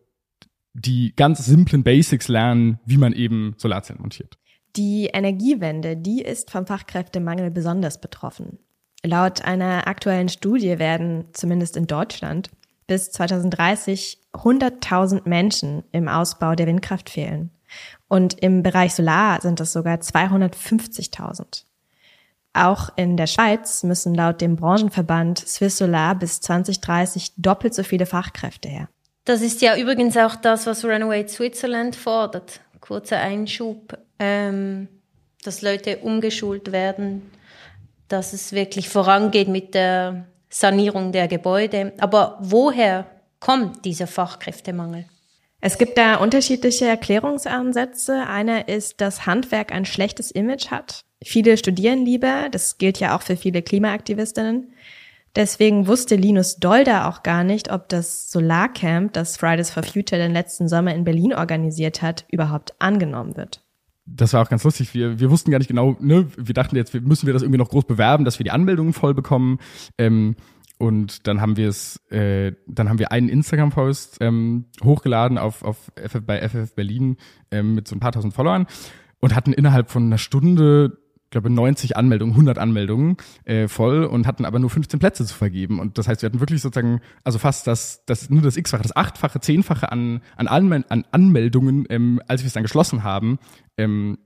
die ganz simplen Basics lernen, wie man eben Solarzellen montiert. Die Energiewende, die ist vom Fachkräftemangel besonders betroffen. Laut einer aktuellen Studie werden, zumindest in Deutschland, bis 2030 100.000 Menschen im Ausbau der Windkraft fehlen. Und im Bereich Solar sind es sogar 250.000. Auch in der Schweiz müssen laut dem Branchenverband Swiss Solar bis 2030 doppelt so viele Fachkräfte her. Das ist ja übrigens auch das, was Runaway Switzerland fordert. Kurzer Einschub, ähm, dass Leute umgeschult werden, dass es wirklich vorangeht mit der Sanierung der Gebäude. Aber woher kommt dieser Fachkräftemangel? Es gibt da unterschiedliche Erklärungsansätze. Einer ist, dass Handwerk ein schlechtes Image hat. Viele studieren lieber, das gilt ja auch für viele Klimaaktivistinnen. Deswegen wusste Linus Dolder auch gar nicht, ob das Solarcamp, das Fridays for Future den letzten Sommer in Berlin organisiert hat, überhaupt angenommen wird. Das war auch ganz lustig. Wir, wir wussten gar nicht genau, ne, wir dachten jetzt, müssen wir das irgendwie noch groß bewerben, dass wir die Anmeldungen voll bekommen. Ähm, und dann haben wir es, äh, dann haben wir einen Instagram-Post ähm, hochgeladen auf, auf FF, bei FF Berlin ähm, mit so ein paar tausend Followern und hatten innerhalb von einer Stunde glaube 90 Anmeldungen, 100 Anmeldungen äh, voll und hatten aber nur 15 Plätze zu vergeben. Und das heißt, wir hatten wirklich sozusagen, also fast das, das nur das x-fache, das achtfache, zehnfache an, an, Anmel an Anmeldungen, ähm, als wir es dann geschlossen haben, ähm,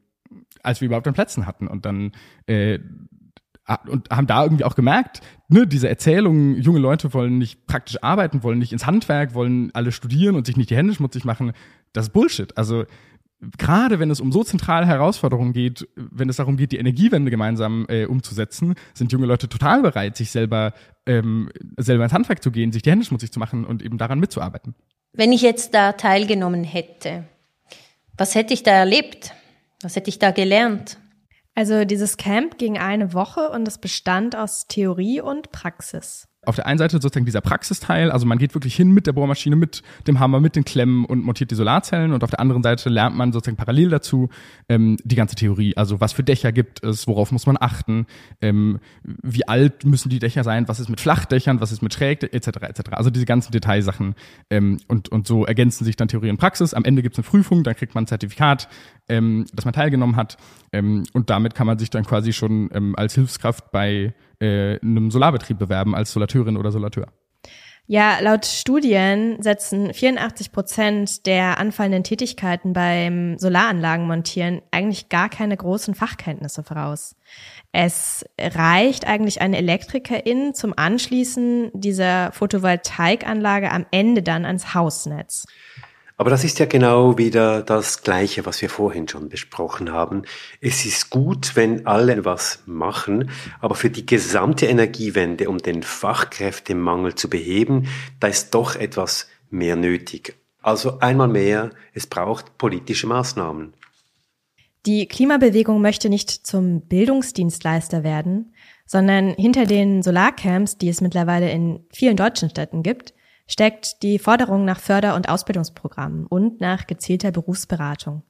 als wir überhaupt an Plätzen hatten. Und dann äh, und haben da irgendwie auch gemerkt, ne, diese Erzählung, junge Leute wollen nicht praktisch arbeiten, wollen nicht ins Handwerk, wollen alle studieren und sich nicht die Hände schmutzig machen, das ist Bullshit. Also gerade wenn es um so zentrale Herausforderungen geht, wenn es darum geht, die Energiewende gemeinsam äh, umzusetzen, sind junge Leute total bereit, sich selber, ähm, selber ins Handwerk zu gehen, sich die Hände schmutzig zu machen und eben daran mitzuarbeiten. Wenn ich jetzt da teilgenommen hätte, was hätte ich da erlebt? Was hätte ich da gelernt? Also dieses Camp ging eine Woche und es bestand aus Theorie und Praxis auf der einen Seite sozusagen dieser Praxisteil, also man geht wirklich hin mit der Bohrmaschine, mit dem Hammer, mit den Klemmen und montiert die Solarzellen und auf der anderen Seite lernt man sozusagen parallel dazu ähm, die ganze Theorie, also was für Dächer gibt es, worauf muss man achten, ähm, wie alt müssen die Dächer sein, was ist mit Flachdächern, was ist mit Schräg, etc. etc. Also diese ganzen Detailsachen ähm, und, und so ergänzen sich dann Theorie und Praxis. Am Ende gibt es eine Prüfung, dann kriegt man ein Zertifikat, ähm, dass man teilgenommen hat ähm, und damit kann man sich dann quasi schon ähm, als Hilfskraft bei äh, einem Solarbetrieb bewerben als Solateurin oder Solateur. Ja, laut Studien setzen 84 Prozent der anfallenden Tätigkeiten beim Solaranlagenmontieren eigentlich gar keine großen Fachkenntnisse voraus. Es reicht eigentlich eine Elektrikerin zum Anschließen dieser Photovoltaikanlage am Ende dann ans Hausnetz. Aber das ist ja genau wieder das Gleiche, was wir vorhin schon besprochen haben. Es ist gut, wenn alle was machen, aber für die gesamte Energiewende, um den Fachkräftemangel zu beheben, da ist doch etwas mehr nötig. Also einmal mehr, es braucht politische Maßnahmen. Die Klimabewegung möchte nicht zum Bildungsdienstleister werden, sondern hinter den Solarcamps, die es mittlerweile in vielen deutschen Städten gibt, steckt die Forderung nach Förder- und Ausbildungsprogrammen und nach gezielter Berufsberatung.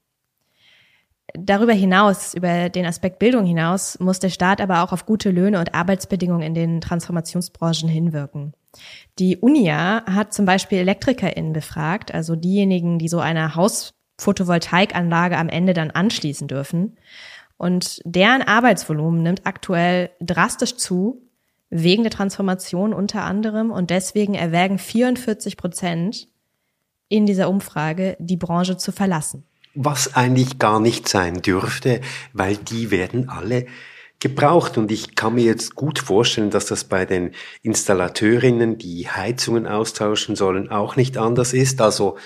Darüber hinaus, über den Aspekt Bildung hinaus, muss der Staat aber auch auf gute Löhne und Arbeitsbedingungen in den Transformationsbranchen hinwirken. Die UNIA hat zum Beispiel ElektrikerInnen befragt, also diejenigen, die so eine Hausphotovoltaikanlage am Ende dann anschließen dürfen. Und deren Arbeitsvolumen nimmt aktuell drastisch zu, wegen der Transformation unter anderem. Und deswegen erwägen 44 Prozent in dieser Umfrage, die Branche zu verlassen. Was eigentlich gar nicht sein dürfte, weil die werden alle gebraucht. Und ich kann mir jetzt gut vorstellen, dass das bei den Installateurinnen, die Heizungen austauschen sollen, auch nicht anders ist. Also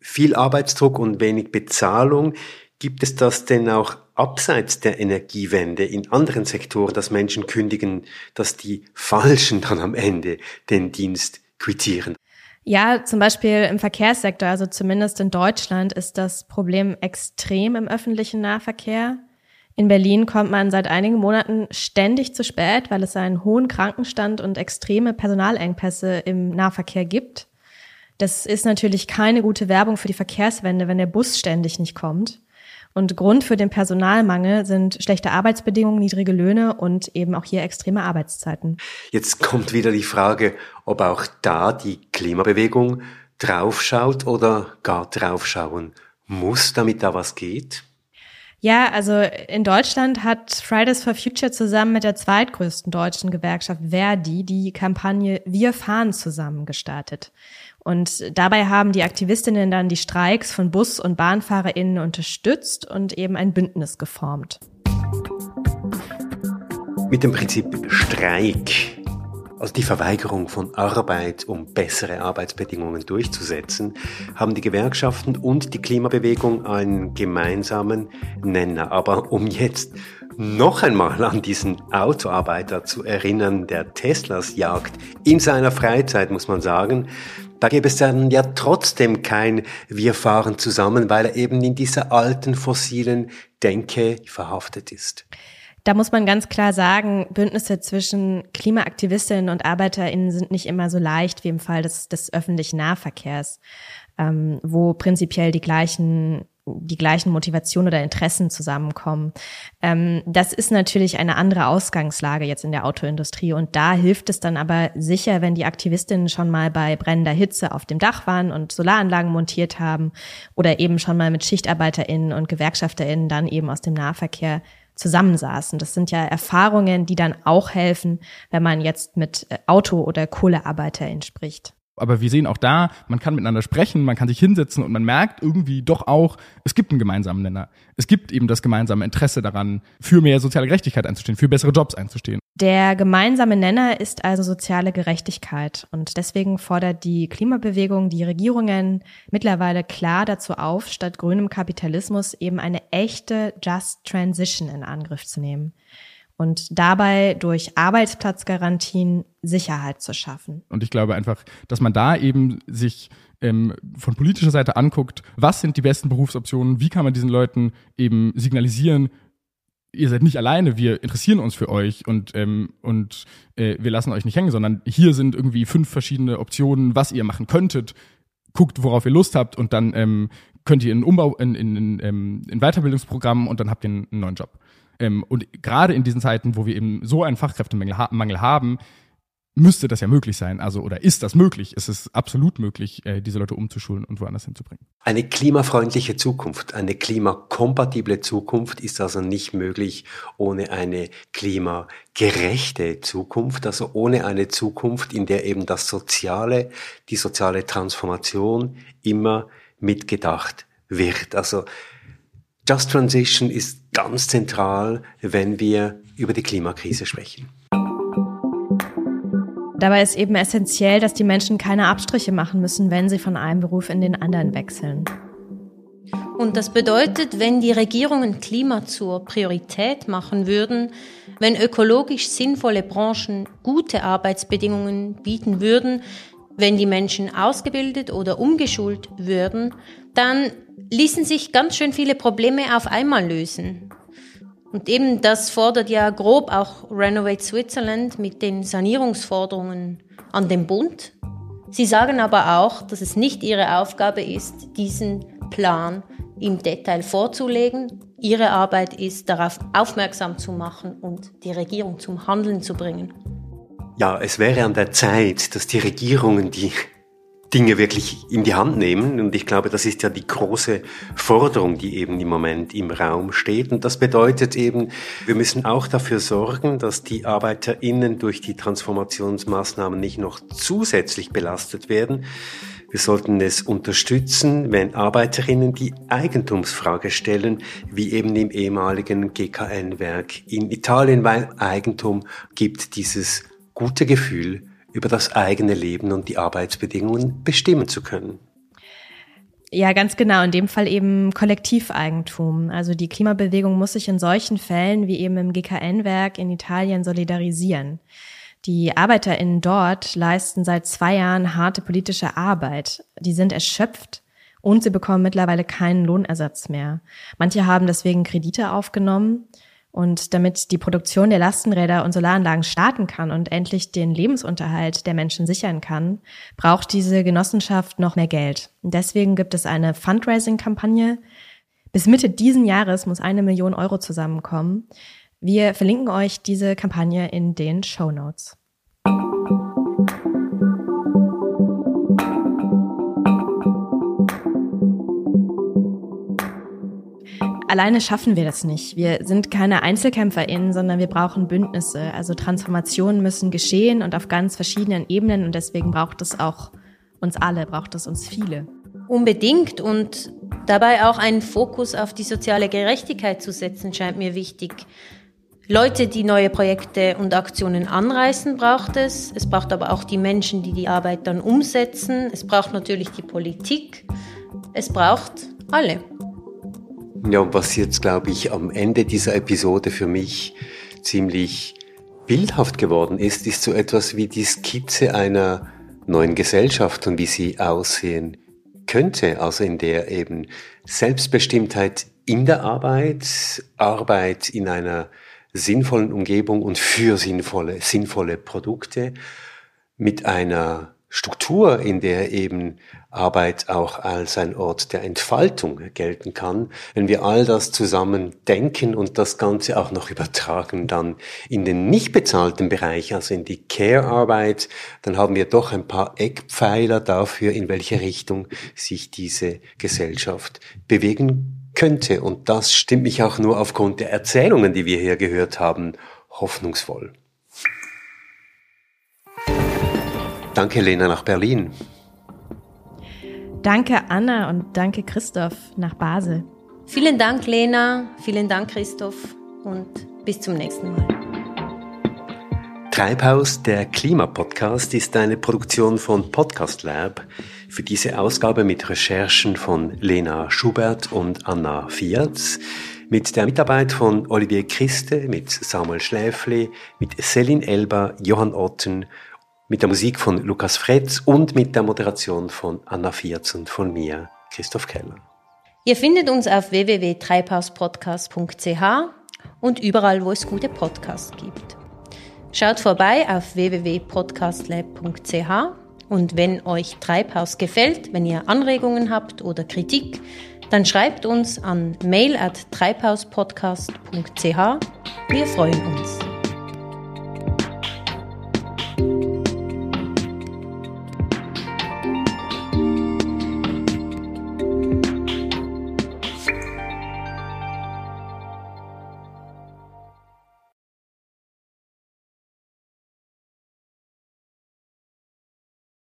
viel Arbeitsdruck und wenig Bezahlung. Gibt es das denn auch abseits der Energiewende in anderen Sektoren, dass Menschen kündigen, dass die Falschen dann am Ende den Dienst quittieren? Ja, zum Beispiel im Verkehrssektor, also zumindest in Deutschland, ist das Problem extrem im öffentlichen Nahverkehr. In Berlin kommt man seit einigen Monaten ständig zu spät, weil es einen hohen Krankenstand und extreme Personalengpässe im Nahverkehr gibt. Das ist natürlich keine gute Werbung für die Verkehrswende, wenn der Bus ständig nicht kommt. Und Grund für den Personalmangel sind schlechte Arbeitsbedingungen, niedrige Löhne und eben auch hier extreme Arbeitszeiten. Jetzt kommt wieder die Frage, ob auch da die Klimabewegung draufschaut oder gar draufschauen muss, damit da was geht? Ja, also in Deutschland hat Fridays for Future zusammen mit der zweitgrößten deutschen Gewerkschaft Verdi die Kampagne Wir fahren zusammen gestartet. Und dabei haben die Aktivistinnen dann die Streiks von Bus- und BahnfahrerInnen unterstützt und eben ein Bündnis geformt. Mit dem Prinzip Streik, also die Verweigerung von Arbeit, um bessere Arbeitsbedingungen durchzusetzen, haben die Gewerkschaften und die Klimabewegung einen gemeinsamen Nenner. Aber um jetzt noch einmal an diesen Autoarbeiter zu erinnern, der Teslas jagt in seiner Freizeit, muss man sagen, da gäbe es dann ja trotzdem kein Wir fahren zusammen, weil er eben in dieser alten fossilen Denke verhaftet ist. Da muss man ganz klar sagen, Bündnisse zwischen Klimaaktivistinnen und ArbeiterInnen sind nicht immer so leicht wie im Fall des, des öffentlichen Nahverkehrs, ähm, wo prinzipiell die gleichen die gleichen Motivationen oder Interessen zusammenkommen. Ähm, das ist natürlich eine andere Ausgangslage jetzt in der Autoindustrie und da hilft es dann aber sicher, wenn die Aktivistinnen schon mal bei brennender Hitze auf dem Dach waren und Solaranlagen montiert haben oder eben schon mal mit SchichtarbeiterInnen und GewerkschafterInnen dann eben aus dem Nahverkehr zusammensaßen. Das sind ja Erfahrungen, die dann auch helfen, wenn man jetzt mit Auto- oder KohlearbeiterInnen spricht aber wir sehen auch da, man kann miteinander sprechen, man kann sich hinsetzen und man merkt irgendwie doch auch, es gibt einen gemeinsamen Nenner. Es gibt eben das gemeinsame Interesse daran, für mehr soziale Gerechtigkeit einzustehen, für bessere Jobs einzustehen. Der gemeinsame Nenner ist also soziale Gerechtigkeit und deswegen fordert die Klimabewegung die Regierungen mittlerweile klar dazu auf, statt grünem Kapitalismus eben eine echte Just Transition in Angriff zu nehmen und dabei durch Arbeitsplatzgarantien Sicherheit zu schaffen. Und ich glaube einfach, dass man da eben sich ähm, von politischer Seite anguckt, was sind die besten Berufsoptionen, wie kann man diesen Leuten eben signalisieren, ihr seid nicht alleine, wir interessieren uns für euch und, ähm, und äh, wir lassen euch nicht hängen, sondern hier sind irgendwie fünf verschiedene Optionen, was ihr machen könntet. Guckt, worauf ihr Lust habt und dann ähm, könnt ihr in Umbau, in, in, in, ähm, in Weiterbildungsprogrammen und dann habt ihr einen, einen neuen Job. Ähm, und gerade in diesen Zeiten, wo wir eben so einen Fachkräftemangel ha Mangel haben, müsste das ja möglich sein. Also, oder ist das möglich? Es ist absolut möglich, äh, diese Leute umzuschulen und woanders hinzubringen. Eine klimafreundliche Zukunft, eine klimakompatible Zukunft ist also nicht möglich ohne eine klimagerechte Zukunft, also ohne eine Zukunft, in der eben das Soziale, die soziale Transformation immer mitgedacht wird. Also, Just Transition ist ganz zentral, wenn wir über die Klimakrise sprechen. Dabei ist eben essentiell, dass die Menschen keine Abstriche machen müssen, wenn sie von einem Beruf in den anderen wechseln. Und das bedeutet, wenn die Regierungen Klima zur Priorität machen würden, wenn ökologisch sinnvolle Branchen gute Arbeitsbedingungen bieten würden, wenn die Menschen ausgebildet oder umgeschult würden, dann ließen sich ganz schön viele Probleme auf einmal lösen. Und eben das fordert ja grob auch Renovate Switzerland mit den Sanierungsforderungen an den Bund. Sie sagen aber auch, dass es nicht ihre Aufgabe ist, diesen Plan im Detail vorzulegen. Ihre Arbeit ist, darauf aufmerksam zu machen und die Regierung zum Handeln zu bringen. Ja, es wäre an der Zeit, dass die Regierungen die Dinge wirklich in die Hand nehmen. Und ich glaube, das ist ja die große Forderung, die eben im Moment im Raum steht. Und das bedeutet eben, wir müssen auch dafür sorgen, dass die ArbeiterInnen durch die Transformationsmaßnahmen nicht noch zusätzlich belastet werden. Wir sollten es unterstützen, wenn Arbeiterinnen die Eigentumsfrage stellen, wie eben im ehemaligen GKN-Werk in Italien, weil Eigentum gibt dieses gute Gefühl, über das eigene Leben und die Arbeitsbedingungen bestimmen zu können. Ja, ganz genau. In dem Fall eben Kollektiveigentum. Also die Klimabewegung muss sich in solchen Fällen wie eben im GKN-Werk in Italien solidarisieren. Die ArbeiterInnen dort leisten seit zwei Jahren harte politische Arbeit. Die sind erschöpft und sie bekommen mittlerweile keinen Lohnersatz mehr. Manche haben deswegen Kredite aufgenommen und damit die Produktion der Lastenräder und Solaranlagen starten kann und endlich den Lebensunterhalt der Menschen sichern kann, braucht diese Genossenschaft noch mehr Geld. Und deswegen gibt es eine Fundraising-Kampagne. Bis Mitte diesen Jahres muss eine Million Euro zusammenkommen. Wir verlinken euch diese Kampagne in den Show Notes. Alleine schaffen wir das nicht. Wir sind keine EinzelkämpferInnen, sondern wir brauchen Bündnisse. Also Transformationen müssen geschehen und auf ganz verschiedenen Ebenen und deswegen braucht es auch uns alle, braucht es uns viele. Unbedingt und dabei auch einen Fokus auf die soziale Gerechtigkeit zu setzen, scheint mir wichtig. Leute, die neue Projekte und Aktionen anreißen, braucht es. Es braucht aber auch die Menschen, die die Arbeit dann umsetzen. Es braucht natürlich die Politik. Es braucht alle. Ja, und was jetzt, glaube ich, am Ende dieser Episode für mich ziemlich bildhaft geworden ist, ist so etwas wie die Skizze einer neuen Gesellschaft und wie sie aussehen könnte, also in der eben Selbstbestimmtheit in der Arbeit, Arbeit in einer sinnvollen Umgebung und für sinnvolle, sinnvolle Produkte mit einer Struktur, in der eben Arbeit auch als ein Ort der Entfaltung gelten kann, wenn wir all das zusammen denken und das Ganze auch noch übertragen dann in den nicht bezahlten Bereich, also in die Care-Arbeit, dann haben wir doch ein paar Eckpfeiler dafür, in welche Richtung sich diese Gesellschaft bewegen könnte. Und das stimmt mich auch nur aufgrund der Erzählungen, die wir hier gehört haben, hoffnungsvoll. Danke, Lena, nach Berlin. Danke, Anna, und danke, Christoph, nach Basel. Vielen Dank, Lena. Vielen Dank, Christoph. Und bis zum nächsten Mal. Treibhaus, der Klimapodcast, ist eine Produktion von Podcast Lab. Für diese Ausgabe mit Recherchen von Lena Schubert und Anna Fiatz, mit der Mitarbeit von Olivier Christe, mit Samuel Schläfli, mit Celine Elber, Johann Otten mit der Musik von Lukas Fretz und mit der Moderation von Anna Vierz und von mir, Christoph Keller. Ihr findet uns auf www.treibhauspodcast.ch und überall, wo es gute Podcasts gibt. Schaut vorbei auf www.podcastlab.ch und wenn euch Treibhaus gefällt, wenn ihr Anregungen habt oder Kritik, dann schreibt uns an mail at treibhauspodcast.ch. Wir freuen uns.